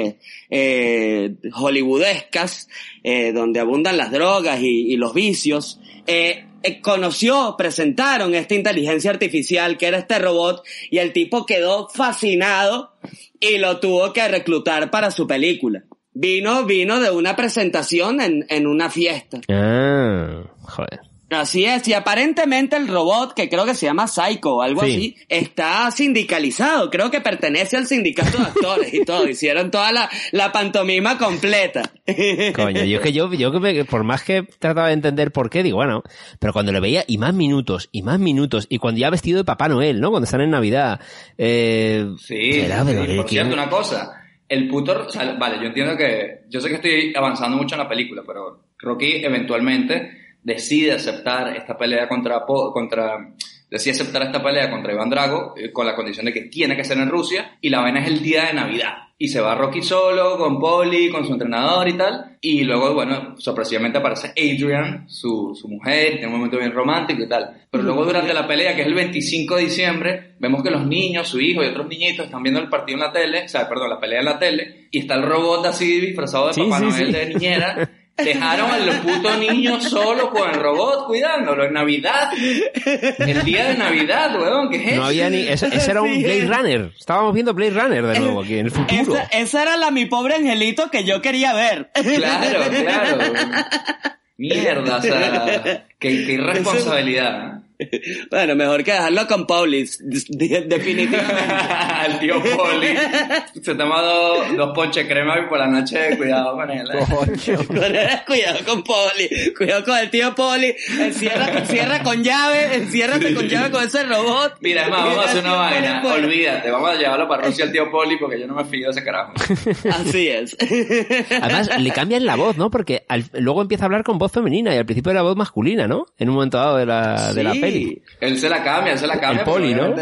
eh, hollywoodescas, eh, donde abundan las drogas y, y los vicios, eh, eh, conoció, presentaron esta inteligencia artificial que era este robot y el tipo quedó fascinado y lo tuvo que reclutar para su película. Vino, vino de una presentación en, en una fiesta. Ah, joder. Así es, y aparentemente el robot, que creo que se llama Psycho o algo Sí. así, está sindicalizado. Creo que pertenece al sindicato de actores y todo. Hicieron toda la, la pantomima completa. Coño, yo es que yo, yo que me- por más que trataba de entender por qué, digo, bueno, pero cuando le veía, y más minutos, y más minutos, y cuando ya vestido de Papá Noel, ¿no? Cuando están en Navidad. Eh, Sí, ¿qué- por cierto, una cosa. El puto, o sea, vale, yo entiendo que, yo sé que estoy avanzando mucho en la película, pero Rocky eventualmente decide aceptar esta pelea contra, contra, decide aceptar esta pelea contra Iván Drago eh, con la condición de que tiene que ser en Rusia y la vaina es el día de Navidad. Y se va Rocky solo, con Polly, con su entrenador y tal. Y luego, bueno, sorpresivamente aparece Adrian, su, su mujer, tiene un momento bien romántico y tal. Pero luego durante la pelea, que es el 25 de diciembre, vemos que los niños, su hijo y otros niñitos están viendo el partido en la tele, o sea, perdón, la pelea en la tele, y está el robot así disfrazado de Sí, Papá sí, Noel sí. de niñera. Dejaron a los putos niños solos con el robot cuidándolo en Navidad. El día de Navidad, weón, ¿qué es eso? No había ni, ese, ese era un Sí. Blade Runner. Estábamos viendo Blade Runner de nuevo aquí en el futuro. Esa, esa era la mi pobre angelito que yo quería ver. Claro, claro. Mierda, o sea, qué, qué irresponsabilidad. Bueno, mejor que dejarlo con Paulis, de- definitivamente. El tío Poli se toma dos, dos ponches crema y por la noche cuidado con él. ¿eh? cuidado con Poli, cuidado con el tío Poli, encierra, encierra con llave, enciérrate con llave con ese robot. Mira, es más, vamos a hacer una vaina. Olvídate, vamos a llevarlo para Rusia al tío Poli porque yo no me fío de ese carajo. Así es. Además, le cambian la voz, ¿no? Porque al- luego empieza a hablar con voz femenina y al principio era voz masculina, ¿no? En un momento dado de la, de la Sí. Él se la cambia, él se la cambia. El Poli, ¿no?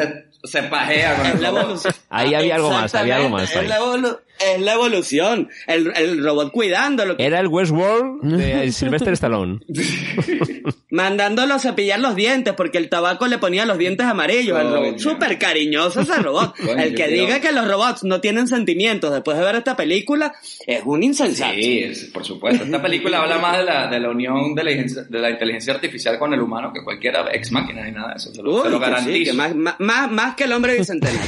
Se pajea con el la. Ahí había algo más, había algo más ahí. Es la, evolución. El, el robot cuidándolo, Era el Westworld de Sylvester Stallone. mandándolo a cepillar los dientes porque el tabaco le ponía los dientes amarillos al robot. Coño. Súper cariñoso ese robot. Coño, el que diga que los robots no tienen sentimientos después de ver esta película es un insensato. Sí, es- por supuesto. Esta película habla más de la, de la unión de la, inteligencia- de la inteligencia artificial con el humano que cualquiera ex máquina ni nada de eso. Se lo, Uy, se lo que sí, garantizo. que más- más, más que el hombre bicentenario.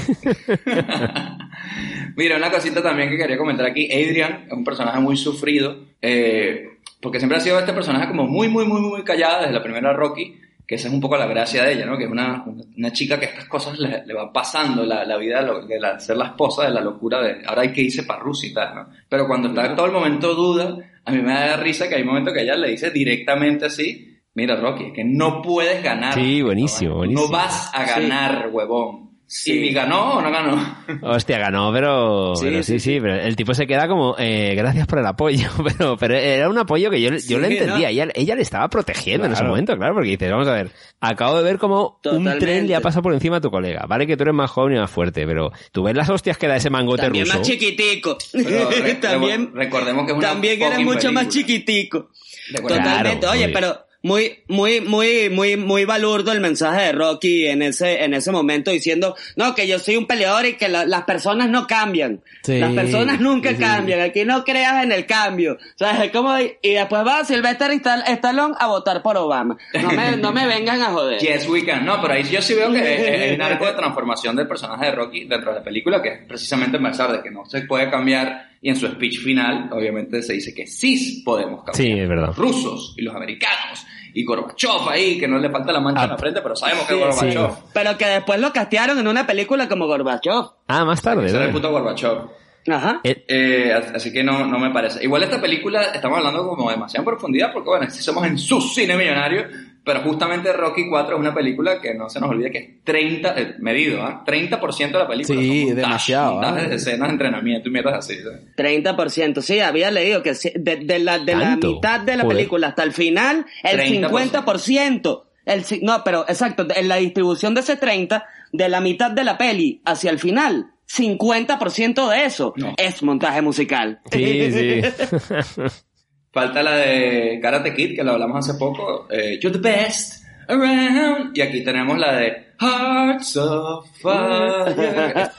Mira, una cosita también que quería comentar aquí. Adrian es un personaje muy sufrido, eh, porque siempre ha sido este personaje como muy, muy, muy, muy callada desde la primera Rocky, que esa es un poco la gracia de ella, ¿no? Que es una, una, chica que estas cosas le, le va pasando, la, la vida de, lo- de la- ser la esposa de la locura de ahora hay que irse para Rusia y tal, ¿no? Pero cuando está en todo el momento duda, a mí me da risa que hay momentos que ella le dice directamente así, mira Rocky, es que no puedes ganar. Sí, buenísimo, No buenísimo. vas a ganar, huevón. Sí. ¿Y ganó o no ganó? Hostia, ganó, pero Sí, pero sí, sí, sí, pero el tipo se queda como, eh, gracias por el apoyo, pero, pero era un apoyo que yo, yo Sí, le entendía, ¿no? ella, ella le estaba protegiendo en ese momento, claro, porque dices, vamos a ver, acabo de ver como un tren le ha pasado por encima a tu colega, vale que tú eres más joven y más fuerte, pero tú ves las hostias que da ese mangote También ruso. más chiquitico. Re- también, recordemos que es una también fucking mucho más chiquitico. Totalmente. Claro, Oye, pero muy, muy, muy, muy, muy balurdo el mensaje de Rocky en ese, en ese momento diciendo, no, que yo soy un peleador y que la- las personas no cambian. Sí, las personas nunca sí, cambian. Aquí no creas en el cambio. O sea, es como, y después va Sylvester Stall- Stallone a votar por Obama. No me, no me vengan a joder. Yes, we can. No, pero ahí yo sí veo que es es un arco de transformación del personaje de Rocky dentro de la película, que es precisamente pensar de que no se puede cambiar. Y en su speech final, obviamente, se dice que sí podemos cambiar. Sí, es verdad. Los rusos y los americanos. Y Gorbachev ahí, que no le falta la mancha en la frente, pero sabemos que es Sí, sí. Gorbachev. Pero que después lo castearon en una película como Gorbachev. Ah, más tarde, Ese era el ¿no? puto Gorbachev. Ajá. Eh, Eh, así que no, no me parece. Igual esta película estamos hablando como demasiado en profundidad porque bueno, si somos en su cine millonario, pero justamente Rocky 4 es una película que no se nos olvide que es 30, eh, medido, ¿ah? 30% de la película. Sí, son demasiado, montajes ¿ah? de escenas de entrenamiento y mierdas así. ¿sabes? 30%, sí, había leído que de, de la, de la ¿Tanto? mitad de la Joder. película hasta el final, el 30%. 50%. El, no, pero exacto, en la distribución de ese 30, de la mitad de la peli hacia el final, 50% de eso No. es montaje musical. Sí, sí. Falta la de Karate Kid, que lo hablamos hace poco. eh, You're the best around. Y aquí tenemos la de Hearts of Fire.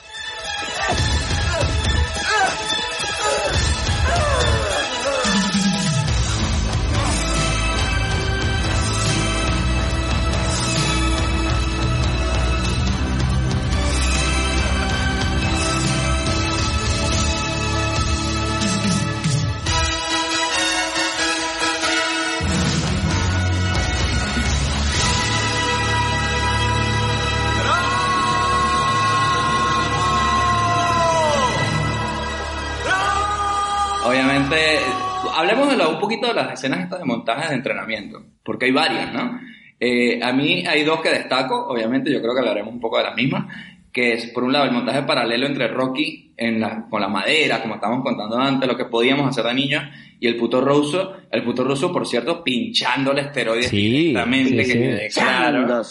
Poquito de las escenas estas de montajes de entrenamiento, porque hay varias, ¿no? Eh, a mí hay dos que destaco, obviamente yo creo que hablaremos un poco de las mismas, que es por un lado el montaje paralelo entre Rocky en la, con la madera, como estábamos contando antes, lo que podíamos hacer de niños, y el puto ruso, el puto ruso, por cierto, pinchándole esteroides Sí, directamente, sí, que sí. claro.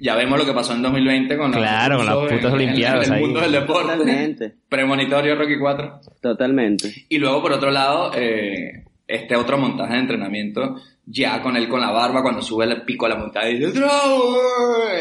Ya vemos lo que pasó en 2020 con los Claro, con las putas en- en- olimpiadas en el mundo del deporte. Totalmente. Premonitorio Rocky 4. Totalmente. Y luego, por otro lado, eh, este otro montaje de entrenamiento, ya con él con la barba, cuando sube el pico a la montaña y dice,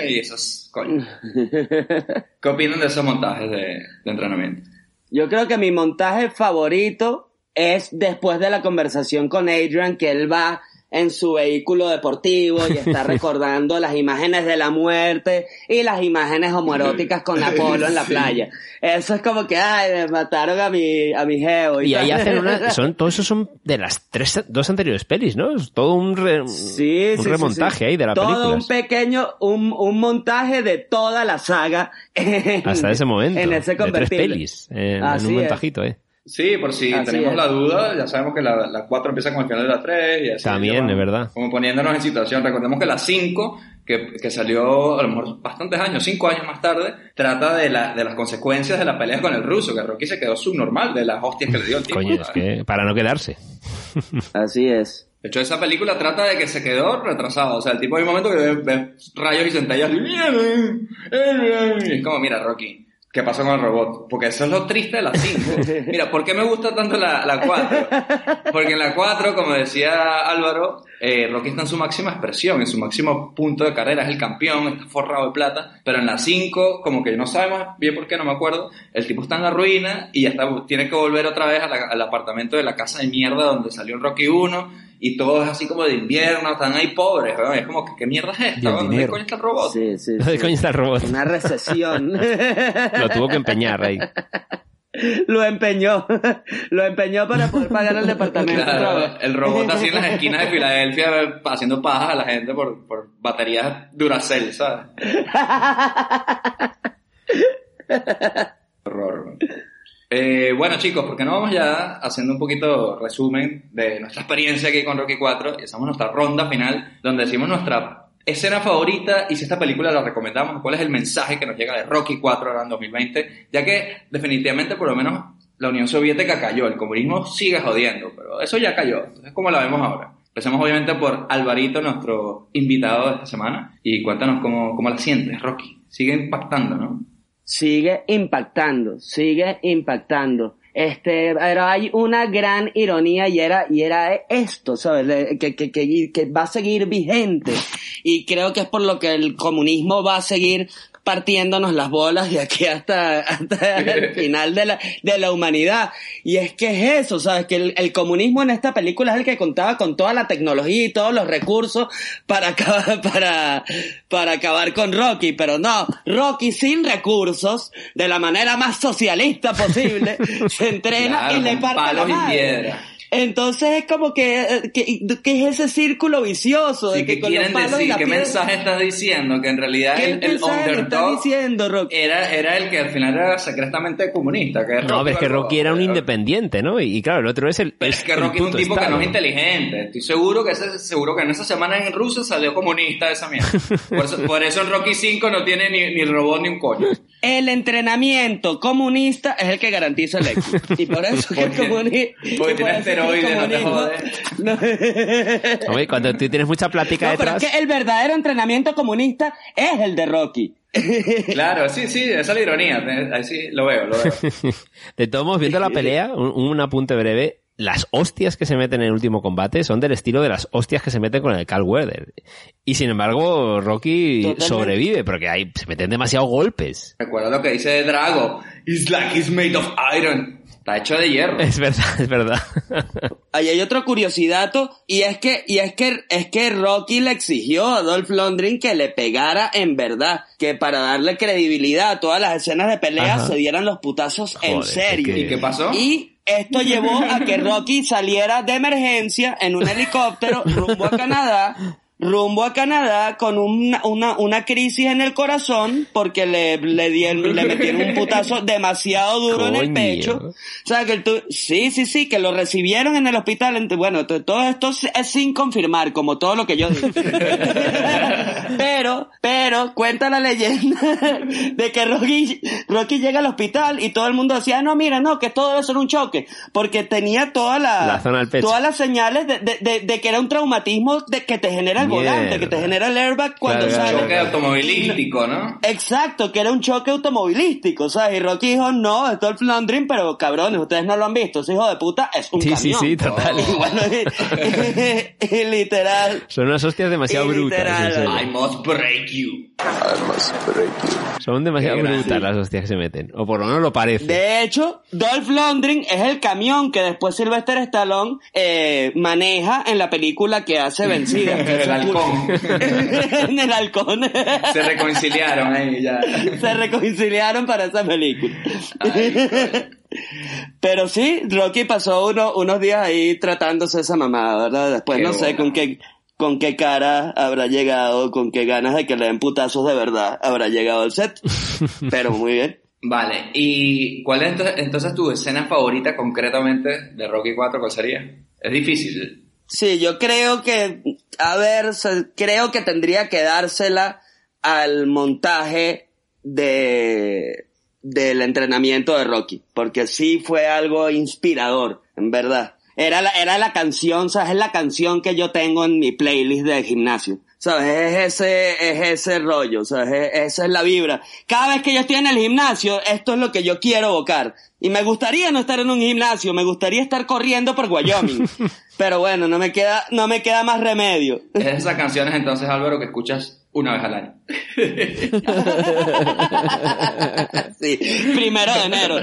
Y esos, coño. ¿Qué opinan de esos montajes de, de entrenamiento? Yo creo que mi montaje favorito es después de la conversación con Adrian, que él va en su vehículo deportivo y está recordando las imágenes de la muerte y las imágenes homoeróticas con Apolo en la playa. Eso es como que, ay, me mataron a mi, a mi geo. Y ahí tal. hacen una. Son, todo eso son de las tres, dos anteriores pelis, ¿no? Es todo un, re- Sí, un sí, remontaje sí. ahí de la Todo película. un pequeño, un, un montaje de toda la saga. en- Hasta ese momento. En ese de tres convertible. pelis. en un montajito, ¿eh? Sí, por si Así tenemos es. la duda, ya sabemos que la, la 4 empieza con el final de la 3 y así. También, como- es verdad. Como poniéndonos en situación. Recordemos que la 5, que, que salió a lo mejor bastantes años, 5 años más tarde, trata de, la, de las consecuencias de la pelea con el ruso, que Rocky se quedó subnormal de las hostias que le dio el tipo. Coño, es que para no quedarse. Así es. De hecho, esa película trata de que se quedó retrasado. O sea, el tipo hay un momento que ve, ve rayos y centellas. Y es como, mira, Rocky, ¿qué pasó con el robot? Porque eso es lo triste de la 5. Mira, ¿por qué me gusta tanto la, la 4? Porque en la 4, como decía Álvaro, eh, Rocky está en su máxima expresión, en su máximo punto de carrera, es el campeón, está forrado de plata. Pero en la 5, como que no sabemos bien por qué, no me acuerdo, el tipo está en la ruina y ya está, tiene que volver otra vez la- al apartamento de la casa de mierda donde salió el Rocky 1 y todo es así como de invierno, están ahí pobres, weón. es como que qué mierda es esta? ¿dónde coño está el robot? Sí, sí. ¿Dónde sí. coño está el robot? Una recesión. Lo tuvo que empeñar ahí. Lo empeñó. Lo empeñó para poder pagar el departamento Claro, el robot así en las esquinas de Filadelfia haciendo pajas a la gente por, por baterías Duracell, ¿sabes? Horror. weón. Eh, bueno chicos, ¿por qué no vamos ya haciendo un poquito resumen de nuestra experiencia aquí con Rocky 4 y hacemos nuestra ronda final donde decimos nuestra escena favorita y si esta película la recomendamos, cuál es el mensaje que nos llega de Rocky 4 ahora en 2020, ya que definitivamente por lo menos la Unión Soviética cayó, el comunismo sigue jodiendo, pero eso ya cayó, entonces ¿cómo la vemos ahora? Empecemos obviamente por Alvarito, nuestro invitado de esta semana, y cuéntanos cómo, cómo la sientes, Rocky. Sigue impactando, ¿no? Sigue impactando, sigue impactando. Este, pero hay una gran ironía y era, y era esto, ¿sabes? Que, que, que va a seguir vigente. Y creo que es por lo que el comunismo va a seguir partiéndonos las bolas de aquí hasta, hasta el final de la, de la humanidad. Y es que es eso, ¿sabes? Que el, el comunismo en esta película es el que contaba con toda la tecnología y todos los recursos para acabar, para, para acabar con Rocky. Pero no, Rocky sin recursos, de la manera más socialista posible, se entrena Claro, y le parte la y piedra. Entonces es como que, eh, que, que es ese círculo vicioso de Sí, que ¿Qué con los quieren palos y decir? la ¿Qué piedra- mensaje estás diciendo? Que en realidad ¿Qué el, el mensaje me estás underdog diciendo, Rocky? era, era el que al final era secretamente comunista. Que No, pero es que Rocky era un Balboa. independiente, ¿no? Y, y claro, el otro es el. Pero es que Rocky es un tipo que Estado. no es inteligente. Estoy seguro que ese, seguro que en esa semana en Rusia salió comunista esa mierda. Por eso, por eso el Rocky 5 no tiene ni, ni robot ni un coño. El entrenamiento comunista es el que garantiza el éxito. Y por eso que el Porque- no te Hombre, cuando tú tienes mucha plática No, pero detrás. es que el verdadero entrenamiento comunista es el de Rocky. Claro, sí, sí, esa es la ironía. Ahí sí lo veo, lo veo. De todos modos, viendo la pelea, un, un apunte breve. Las hostias que se meten en el último combate son del estilo de las hostias que se meten con el Carl Weather. Y sin embargo, Rocky Totalmente. sobrevive porque hay, se meten demasiados golpes. Recuerda lo que dice Drago. It's like it's made of iron. Está hecho de hierro. Es verdad, es verdad. Ahí hay otra curiosidad y es que y es que es que Rocky le exigió a Dolph Lundgren que le pegara en verdad, que para darle credibilidad a todas las escenas de pelea Ajá. se dieran los putazos en serio. es que- ¿Y qué pasó? Y esto llevó a que Rocky saliera de emergencia en un helicóptero rumbo a Canadá rumbo a Canadá con una, una, una crisis en el corazón porque le, le, dieron- le metieron un putazo demasiado duro en el pecho. O sea, que el tu- sí, sí, sí, que lo recibieron en el hospital. Bueno, todo esto es sin confirmar, como todo lo que yo digo. pero, pero, cuenta la leyenda de que Rocky, Rocky llega al hospital y todo el mundo decía, "Ah, no, mira, no, que todo debe ser un choque. Porque tenía toda la, La zona del pecho. todas las señales de, de, de, de que era un traumatismo de que te genera el volante, que te genera el airbag cuando Claro, sale. Choque automovilístico, ¿no? Exacto, que era un choque automovilístico, ¿sabes? Y Rocky dijo, no, esto es el Flandrin, pero cabrones, ustedes no lo han visto, ese hijo de puta es un Sí, sí, camión. sí, total. Y bueno, y- y literal. Son unas hostias demasiado Y brutas. literal, en serio. I must break you. Son demasiado brutas las hostias que se meten. O por lo menos lo parece. De hecho, Dolph Lundgren es el camión que después Sylvester Stallone eh, maneja en la película que hace Vencida. halcón. en el halcón. Se reconciliaron ahí ya. se reconciliaron para esa película. Pero sí, Rocky pasó uno- unos días ahí tratándose esa mamada, ¿verdad? Después Qué no sé con qué, con qué cara habrá llegado, con qué ganas de que le den putazos de verdad habrá llegado al set. Pero muy bien. Vale, ¿y cuál es entonces, entonces tu escena favorita concretamente de Rocky 4? ¿Cuál sería? Es difícil. Sí, yo creo que, a ver, creo que tendría que dársela al montaje de del entrenamiento de Rocky, porque sí fue algo inspirador, en verdad. Era la, era la canción, ¿sabes? Es la canción que yo tengo en mi playlist de gimnasio. ¿Sabes? Es ese, es ese rollo, ¿sabes? Es- esa es la vibra. Cada vez que yo estoy en el gimnasio, esto es lo que yo quiero evocar. Y me gustaría no estar en un gimnasio, me gustaría estar corriendo por Wyoming. Pero bueno, no me queda, no me queda más remedio. Es esas canciones entonces, Álvaro, que escuchas una vez al año. Sí, primero de enero.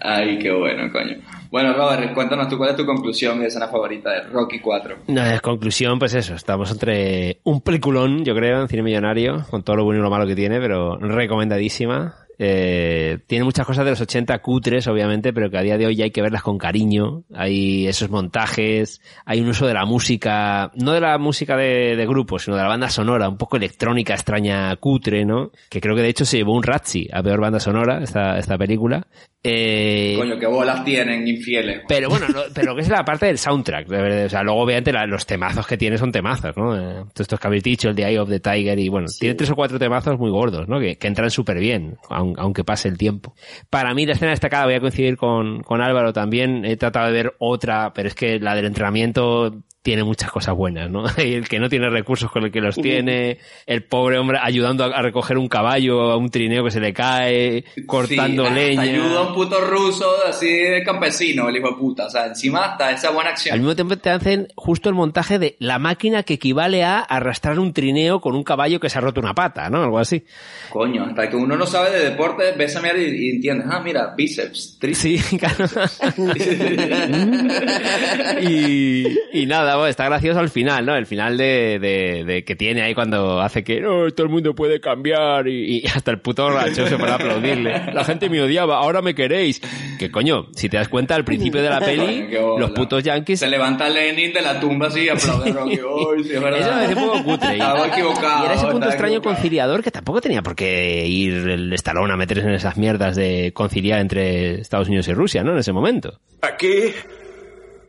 Ay, qué bueno, coño. Bueno, Robert, cuéntanos tú cuál es tu conclusión de escena favorita de Rocky 4. No, en conclusión, pues eso, estamos entre un peliculón, yo creo, en cine millonario, con todo lo bueno y lo malo que tiene, pero recomendadísima. Eh, tiene muchas cosas de los 80 cutres, obviamente, pero que a día de hoy ya hay que verlas con cariño. Hay esos montajes, hay un uso de la música, no de la música de, de grupo, sino de la banda sonora, un poco electrónica, extraña, cutre, ¿no? Que creo que de hecho se llevó un Razzie a peor banda sonora, esta, esta película. Eh, Coño, qué bolas tienen, infieles. pero bueno, lo- pero que es la parte del soundtrack, de verdad. O sea, luego obviamente la- los temazos que tiene son temazos, ¿no? Eh, todos estos que habéis dicho, el The Eye of the Tiger y bueno, tiene tres o cuatro temazos muy gordos, ¿no? Que, que entran súper bien, aun- aunque pase el tiempo. Para mí la escena destacada, voy a coincidir con, con Álvaro también, he tratado de ver otra, pero es que la del entrenamiento tiene muchas cosas buenas, ¿no? El que no tiene recursos con el que los tiene, el pobre hombre ayudando a, recoger un caballo, a un trineo que se le cae, cortando Sí, leña. Ayuda a un puto ruso así de campesino, el hijo de puta. O sea, encima está esa buena Al acción. mismo tiempo te hacen justo el montaje de la máquina que equivale a arrastrar un trineo con un caballo que se ha roto una pata, ¿no? Algo así. Coño, hasta que uno no sabe de deporte, ves a mirar y, y entiendes, ah, mira, bíceps, tríceps. Sí, claro. y, y nada, bueno, está gracioso al final, ¿no? El final de, de- de que tiene ahí cuando hace que "No, todo el mundo puede cambiar y, y hasta el puto borracho se pone a aplaudirle. La gente me odiaba, ahora me queréis. Que coño, si te das cuenta al principio de la peli, los putos yankees Se levanta Lenin de la tumba así y aplaude a Rocky. Uy, sí, es verdad. Eso me parece un poco cutre. Y- Estaba equivocado. Y era ese punto extraño equivocado. conciliador que tampoco tenía por qué ir el Stallone a meterse en esas mierdas de conciliar entre Estados Unidos y Rusia, ¿no? En ese momento. Aquí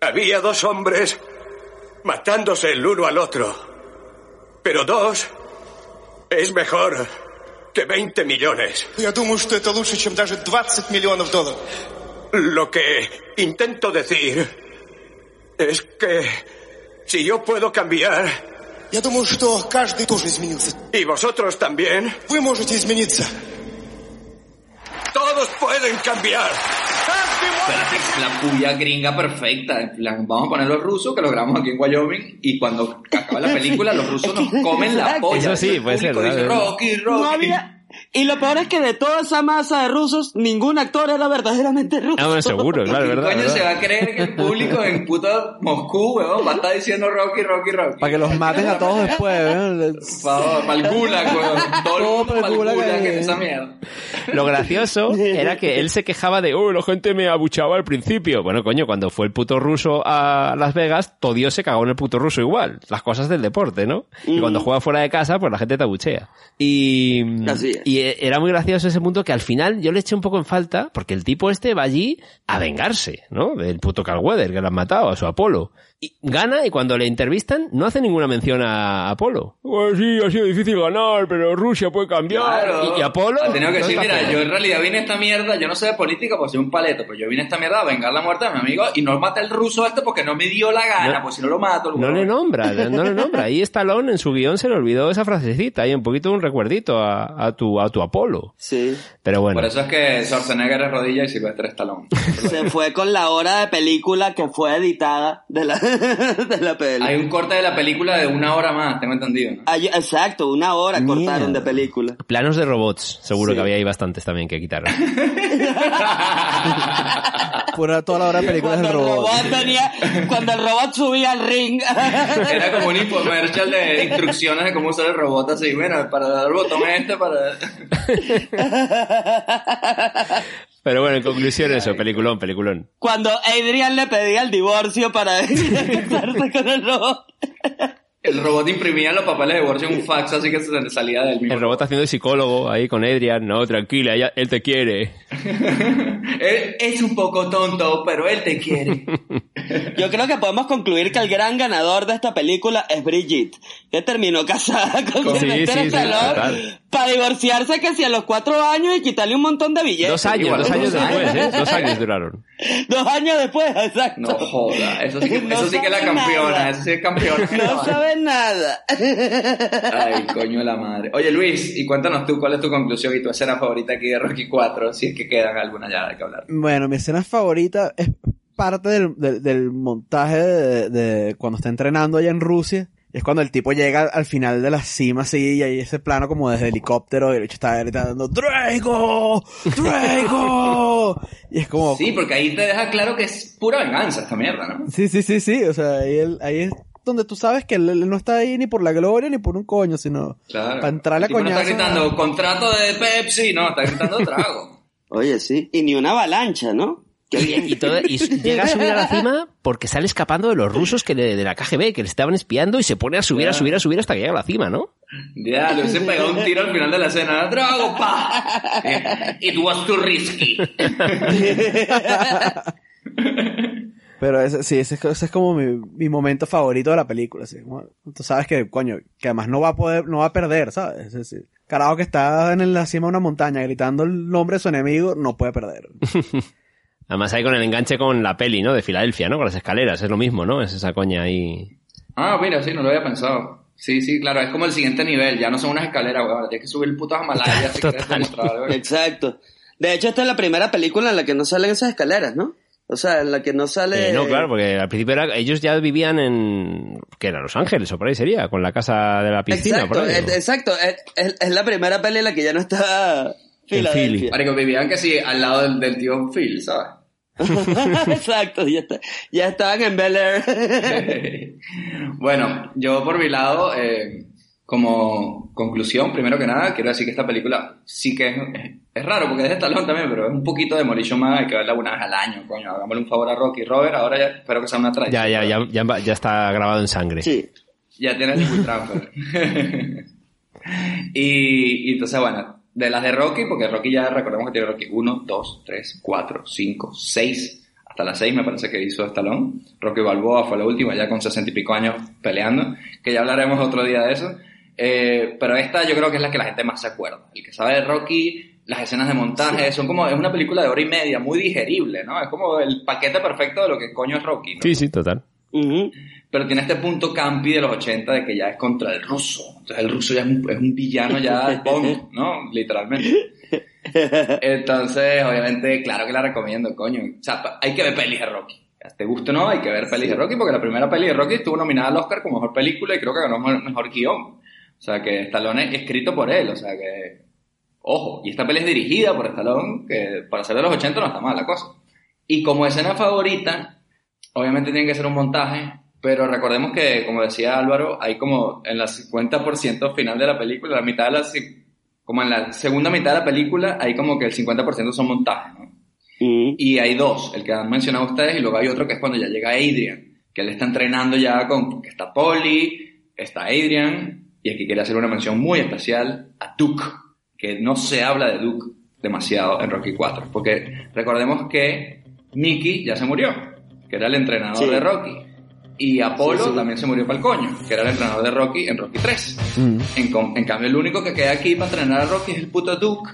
había dos hombres matándose el uno al otro. Pero dos es mejor que 20 millones. Я думаю, что это лучше, чем даже 20 миллионов долларов. Lo que intento decir es que si yo puedo cambiar Я думаю, что каждый тоже изменился. y vosotros también, Вы можете измениться. todos pueden cambiar. Pero es la puya gringa perfecta. En plan, vamos a poner los rusos que lo grabamos aquí en Wyoming y cuando acaba la película los rusos nos comen la polla. Eso sí, puede ser, dice. Rocky, Rocky. No había, Y lo peor es que de toda esa masa de rusos, ningún actor era verdaderamente ruso. Ah, bueno, seguro, claro, es ¿Qué verdad. coño verdad. se va a creer que el público en puta Moscú, weón, va a estar diciendo Rocky, Rocky, Rocky? Para que los maten a todos después, ¿eh? Por favor, para el gulag, weón. Todo el mundo para el gulag que esa mierda. Lo gracioso era que él se quejaba de, oh, la gente me abuchaba al principio. Bueno, coño, cuando fue el puto ruso a Las Vegas, todo Dios se cagó en el puto ruso igual. Las cosas del deporte, ¿no? Y cuando juega fuera de casa, pues la gente te abuchea. Y, Así es. Y e- era muy gracioso ese punto que al final yo le eché un poco en falta, porque el tipo este va allí a vengarse, ¿no? Del puto Carl Weather, que lo han matado, a su Apolo. Gana y cuando le entrevistan no hace ninguna mención a Apolo. Pues sí, ha sido difícil ganar, pero Rusia puede cambiar. Claro. Y, y Apolo... Ha tenido que ¿dónde decir, mira, yo en realidad vine a esta mierda, yo no sé de política porque soy un paleto, pero yo vine a esta mierda a vengar la muerte de mi amigo y no maté al ruso este porque no me dio la gana, No. pues si no lo mato. lo No le nombra, no le nombra. Ahí Stallone en su guion se le olvidó esa frasecita, ahí un poquito un recuerdito a, a tu a tu Apolo. Sí. Pero bueno, Por eso es que Schwarzenegger es rodilla y Silvestre es talón. Se fue con la hora de película que fue editada de la, de la peli. Hay un corte de la película de una hora más, tengo entendido. ¿no? Ay, exacto, una hora cortaron de película. planos de robots, seguro Sí. que había ahí bastantes también que quitaron. Pura toda la hora de películas del el robot. robot venía, cuando el robot subía al ring. Era como un infomercial de instrucciones de cómo usar el robot así, bueno, para dar el botón este, para... Pero bueno, en conclusión eso, peliculón, peliculón. Cuando Adrian le pedía el divorcio para casarse con el robot. El robot imprimía los papeles de divorcio en un fax, así que se le salía del mismo. El robot haciendo de psicólogo ahí con Adrian, no, tranquila, ella- él te quiere. Él es un poco tonto, pero él te quiere. Yo creo que podemos concluir que el gran ganador de esta película es Brigitte, que terminó casada con Sí, Sylvester sí, para divorciarse casi a los cuatro años y quitarle un montón de billetes. Dos años, igual, dos años después. ¿eh? Dos años duraron. Dos años después, exacto. No joda, eso sí que, No eso sí que es la campeona, nada. eso sí es campeona. No sabe nada. Ay, coño de la madre. Oye, Luis, y cuéntanos tú cuál es tu conclusión y tu escena favorita aquí de Rocky 4, si es que quedan alguna ya de que hablar. Bueno, mi escena favorita es parte del, del, del montaje de, de cuando está entrenando allá en Rusia. Y es cuando el tipo llega al final de la cima así y hay ese plano como desde helicóptero y el hecho está gritando ¡Drago! ¡Drago! y es como... Sí, porque ahí te deja claro que es pura venganza esta mierda, ¿no? Sí, sí, sí, sí. O sea, ahí, él- ahí es donde tú sabes que él, no está ahí ni por la gloria ni por un coño, sino Claro. para entrarle a El tipo no está gritando contrato de Pepsi, no, está gritando trago. Oye, sí. Y ni una avalancha, ¿no? Qué bien. Y, todo, y llega a subir a la cima porque sale escapando de los rusos que le- de la KGB, que le estaban espiando y se pone a subir, a subir, a subir hasta que llega a la cima, ¿no? Ya, le hubiesen pegado un tiro al final de la escena. ¡Drago, pa! It was too risky. Pero ese, sí, ese, es- ese es como mi, mi momento favorito de la película. Así, como, tú sabes que, coño, que además no va a poder, no va a perder, ¿sabes? Es decir, carajo que está en la cima de una montaña gritando el nombre de su enemigo, no puede perder. Además ahí con el enganche con la peli, ¿no? De Filadelfia, ¿no? Con las escaleras, es lo mismo, ¿no? Es esa coña ahí. Ah, mira, sí, no lo había pensado. Sí, sí, claro, es como el siguiente nivel. Ya no son unas escaleras, weón. Tienes que subir el puto Himalaya si quieres demostrar. Exacto. De hecho, esta es la primera película en la que no salen esas escaleras, ¿no? O sea, en la que no sale... Eh, no, claro, porque al principio era, ellos ya vivían en... ¿Qué era? Los Ángeles o por ahí sería, con la casa de la piscina. Exacto, por ahí, ¿no? es, exacto. Es, es- es la primera peli en la que ya no está Filadelfia. Marico, vivían que sí, al lado del, del tío Phil, ¿sabes? Exacto, ya, está, ya estaban en Bel Air. bueno, yo por mi lado, eh, como conclusión, primero que nada, quiero decir que esta película sí que es, es, es raro, porque es de Stallone también, pero es un poquito de Demolition Man, hay que verla una vez al año, coño, hagámosle un favor a Rocky Robert, ahora ya espero que sea una tradición. Ya, ya, ya, ya, ya está grabado en sangre. Sí. Ya tienes el transfer. y, y entonces, bueno, de las de Rocky, porque Rocky ya recordemos que tiene Rocky 1, 2, 3, 4, 5, 6, hasta las 6 me parece que hizo Stallone. Rocky Balboa fue la última, ya con 60 y pico años peleando, que ya hablaremos otro día de eso. Eh, pero esta yo creo que es la que la gente más se acuerda. El que sabe de Rocky, las escenas de montaje, son como, es una película de hora y media, muy digerible, ¿no? Es como el paquete perfecto de lo que coño es Rocky. ¿no? Sí, sí, total. Pero tiene este punto campi de los 80 de que ya es contra el ruso. Entonces el ruso ya es un, es un villano ya Bond, ¿no? Literalmente. Entonces, obviamente, claro que la recomiendo, coño. O sea, hay que ver pelis de Rocky. Te gusta o no, hay que ver pelis de Rocky, porque la primera peli de Rocky estuvo nominada al Oscar como mejor película y creo que ganó mejor, mejor guion. O sea, que Stallone es escrito por él, o sea que Ojo, y esta peli es dirigida por Stallone, que para ser de los 80 no está mal la cosa. Y como escena favorita, obviamente tiene que ser un montaje, pero recordemos que, como decía Álvaro, hay como en la 50% final de la película, la mitad de la, como en la segunda mitad de la película, hay como que el 50% son montajes, ¿no? Y hay dos, el que han mencionado ustedes, y luego hay otro que es cuando ya llega Adrian, que él está entrenando ya con, que está Polly, está Adrian, y aquí quiere hacer una mención muy especial a Duke, que no se habla de Duke demasiado en Rocky 4, porque recordemos que Mickey ya se murió, que era el entrenador Sí. de Rocky, y Apolo Sí, sí. también se murió para el coño, que era el entrenador de Rocky en Rocky 3. Mm. En, cambio, el único que queda aquí para entrenar a Rocky es el puto Duke,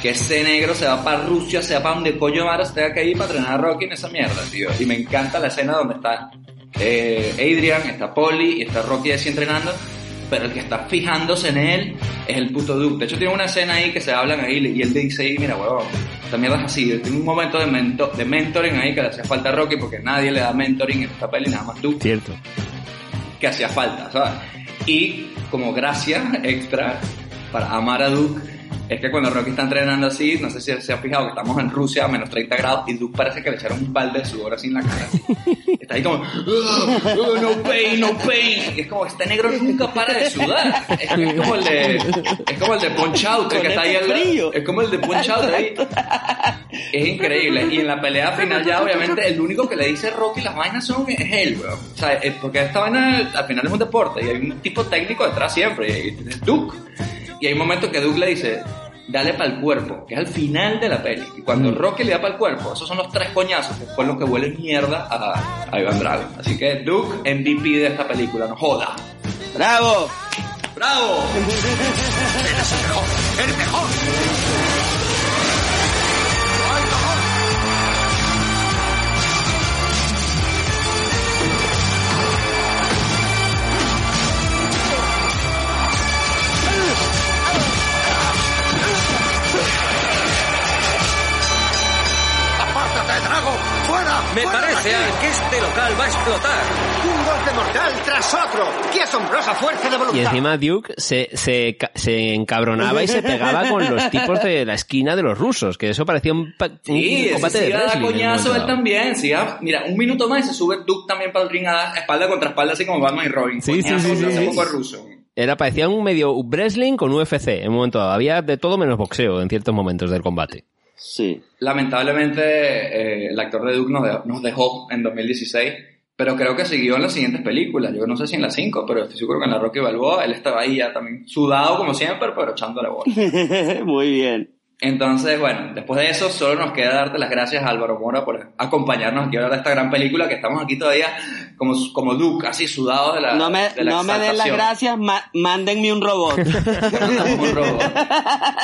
que ese negro se va para Rusia, se va para donde coño maro se tenga que ir para entrenar a Rocky en esa mierda, tío. Y me encanta la escena donde está eh, Adrian, está Polly y está Rocky así entrenando, pero el que está fijándose en él es el puto Duke. De hecho, tiene una escena ahí que se hablan ahí y él le dice ahí, mira, huevón, esta mierda es así. Tiene un momento de, mento- de mentoring ahí que le hacía falta a Rocky porque nadie le da mentoring en esta peli, nada más Duke Cierto. que hacía falta, ¿sabes? Y como gracia extra para amar a Duke, es que cuando Rocky está entrenando así, no sé si se ha fijado que estamos en Rusia a menos 30 grados y Duke parece que le echaron un balde de sudor así en la cara. Está ahí como, "Ugh, ugh, no pain, no pain. Y es como, este negro nunca para de sudar. Es, es como el de, es como el de Punch Out, el que está ahí ese al. Es como el de Punch Out ahí. Es increíble. Y en la pelea final ya, obviamente, el único que le dice Rocky las vainas son es él, weón. O sea, es- porque esta vaina al final es un deporte y hay un tipo técnico detrás siempre, y es Duke. Y hay un momento que Duke le dice, dale para el cuerpo, que es al final de la peli. Y cuando Rocky le da para el cuerpo, esos son los tres coñazos que fue lo que huele mierda a, a Iván Drago. Así que Duke, MVP de esta película, no joda. ¡Bravo! ¡Bravo! ¡El mejor! ¡Apártate, Drago! ¡Fuera! Me ¡Fuera de parece aquí! que este local va a explotar. ¡Un golpe mortal tras otro! ¡Qué asombrosa fuerza de voluntad! Y encima Duke se, se, se encabronaba y se pegaba con los tipos de la esquina de los rusos, que eso parecía un, pa- un Sí, combate de wrestling. coñazo él también. Sí, da- mira, un minuto más y se sube Duke también para el ring a dar espalda contra espalda, así como Batman y Robin. Sí, sí, Coñazo, sí, sí, hace sí. poco es ruso. Era, parecía un medio wrestling con UFC en un momento dado. Había de todo menos boxeo en ciertos momentos del combate. Sí. Lamentablemente, eh, el actor de Duke nos dejó, nos dejó en 2016, pero creo que siguió en las siguientes películas. Yo no sé si en las 5, pero estoy seguro que en la Rocky Balboa él estaba ahí ya también sudado como siempre, pero echándole bola. Muy bien. Entonces, bueno, después de eso, solo nos queda darte las gracias a Álvaro Mora por acompañarnos aquí a hablar de esta gran película que estamos aquí todavía como, como Duke, así sudados de la No me, de la no me den las gracias, ma- mándenme un robot. Como un robot.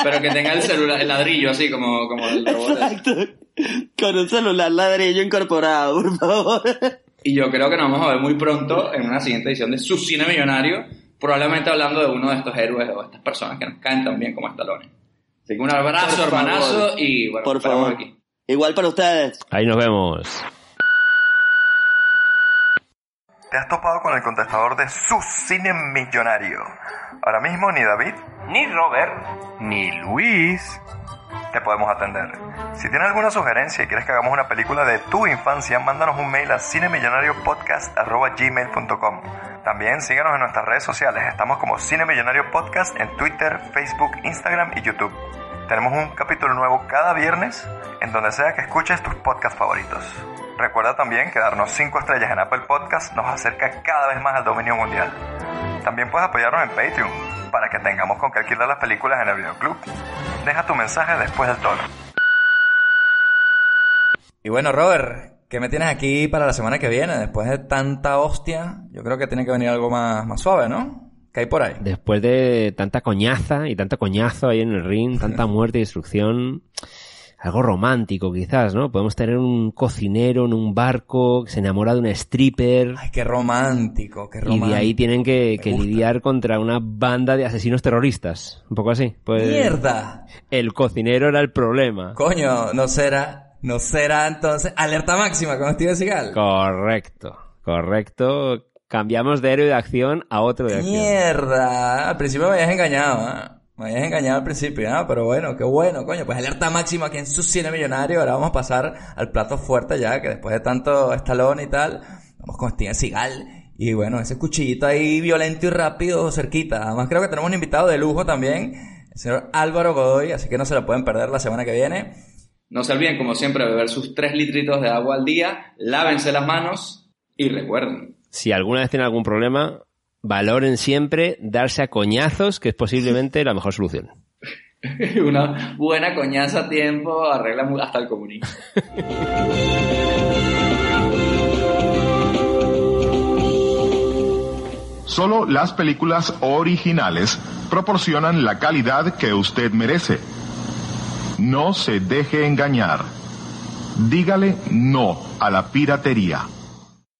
Pero que tenga el celular, el ladrillo así como, como el robot. ese. Con un celular ladrillo incorporado, por favor. Y yo creo que nos vamos a ver muy pronto en una siguiente edición de Su Cine Millonario, probablemente hablando de uno de estos héroes o estas personas que nos caen tan bien como Stallone. Así que un abrazo, Por hermanazo, favor. y bueno, Por favor. aquí. Igual para ustedes. Ahí nos vemos. Te has topado con el contestador de su cine millonario. Ahora mismo ni David, ni Robert, ni Luis te podemos atender. Si tienes alguna sugerencia y quieres que hagamos una película de tu infancia, mándanos un mail a cinemillonariopodcast.gmail.com También síguenos en nuestras redes sociales. Estamos como Cine Millonario Podcast en Twitter, Facebook, Instagram y YouTube. Tenemos un capítulo nuevo cada viernes en donde sea que escuches tus podcasts favoritos. Recuerda también que darnos 5 estrellas en Apple Podcast nos acerca cada vez más al dominio mundial. También puedes apoyarnos en Patreon para que tengamos con qué alquilar las películas en el videoclub. Deja tu mensaje después del tono. Y bueno, Robert, ¿qué me tienes aquí para la semana que viene? Después de tanta hostia, yo creo que tiene que venir algo más, más suave, ¿no? ¿Qué hay por ahí? Después de tanta coñaza y tanto coñazo ahí en el ring, tanta muerte y destrucción, algo romántico quizás, ¿no? Podemos tener un cocinero en un barco que se enamora de una stripper. Ay, qué romántico, qué Y romántico. de ahí tienen que, que lidiar contra una banda de asesinos terroristas. Un poco así. Pues, ¡Mierda! El cocinero era el problema. Coño, no será, no será entonces alerta máxima con Steven Seagal. Correcto, correcto. Cambiamos de héroe de acción a otro de acción. Mierda, al principio me habías engañado, ¿eh? Me habías engañado al principio, ¿no? Pero bueno, qué bueno, coño. Pues alerta máxima aquí en su cine millonario. Ahora vamos a pasar al plato fuerte ya, que después de tanto estalón y tal, vamos con Steven Seagal. Y bueno, ese cuchillito ahí violento y rápido cerquita. Además creo que tenemos un invitado de lujo también, el señor Álvaro Godoy, así que no se lo pueden perder la semana que viene. No se olviden, como siempre, beber sus 3 litritos de agua al día, lávense las manos y recuerden. Si alguna vez tienen algún problema, valoren siempre darse a coñazos, que es posiblemente la mejor solución. Una buena coñaza a tiempo arregla hasta el comunismo. Solo las películas originales proporcionan la calidad que usted merece. No se deje engañar. Dígale no a la piratería.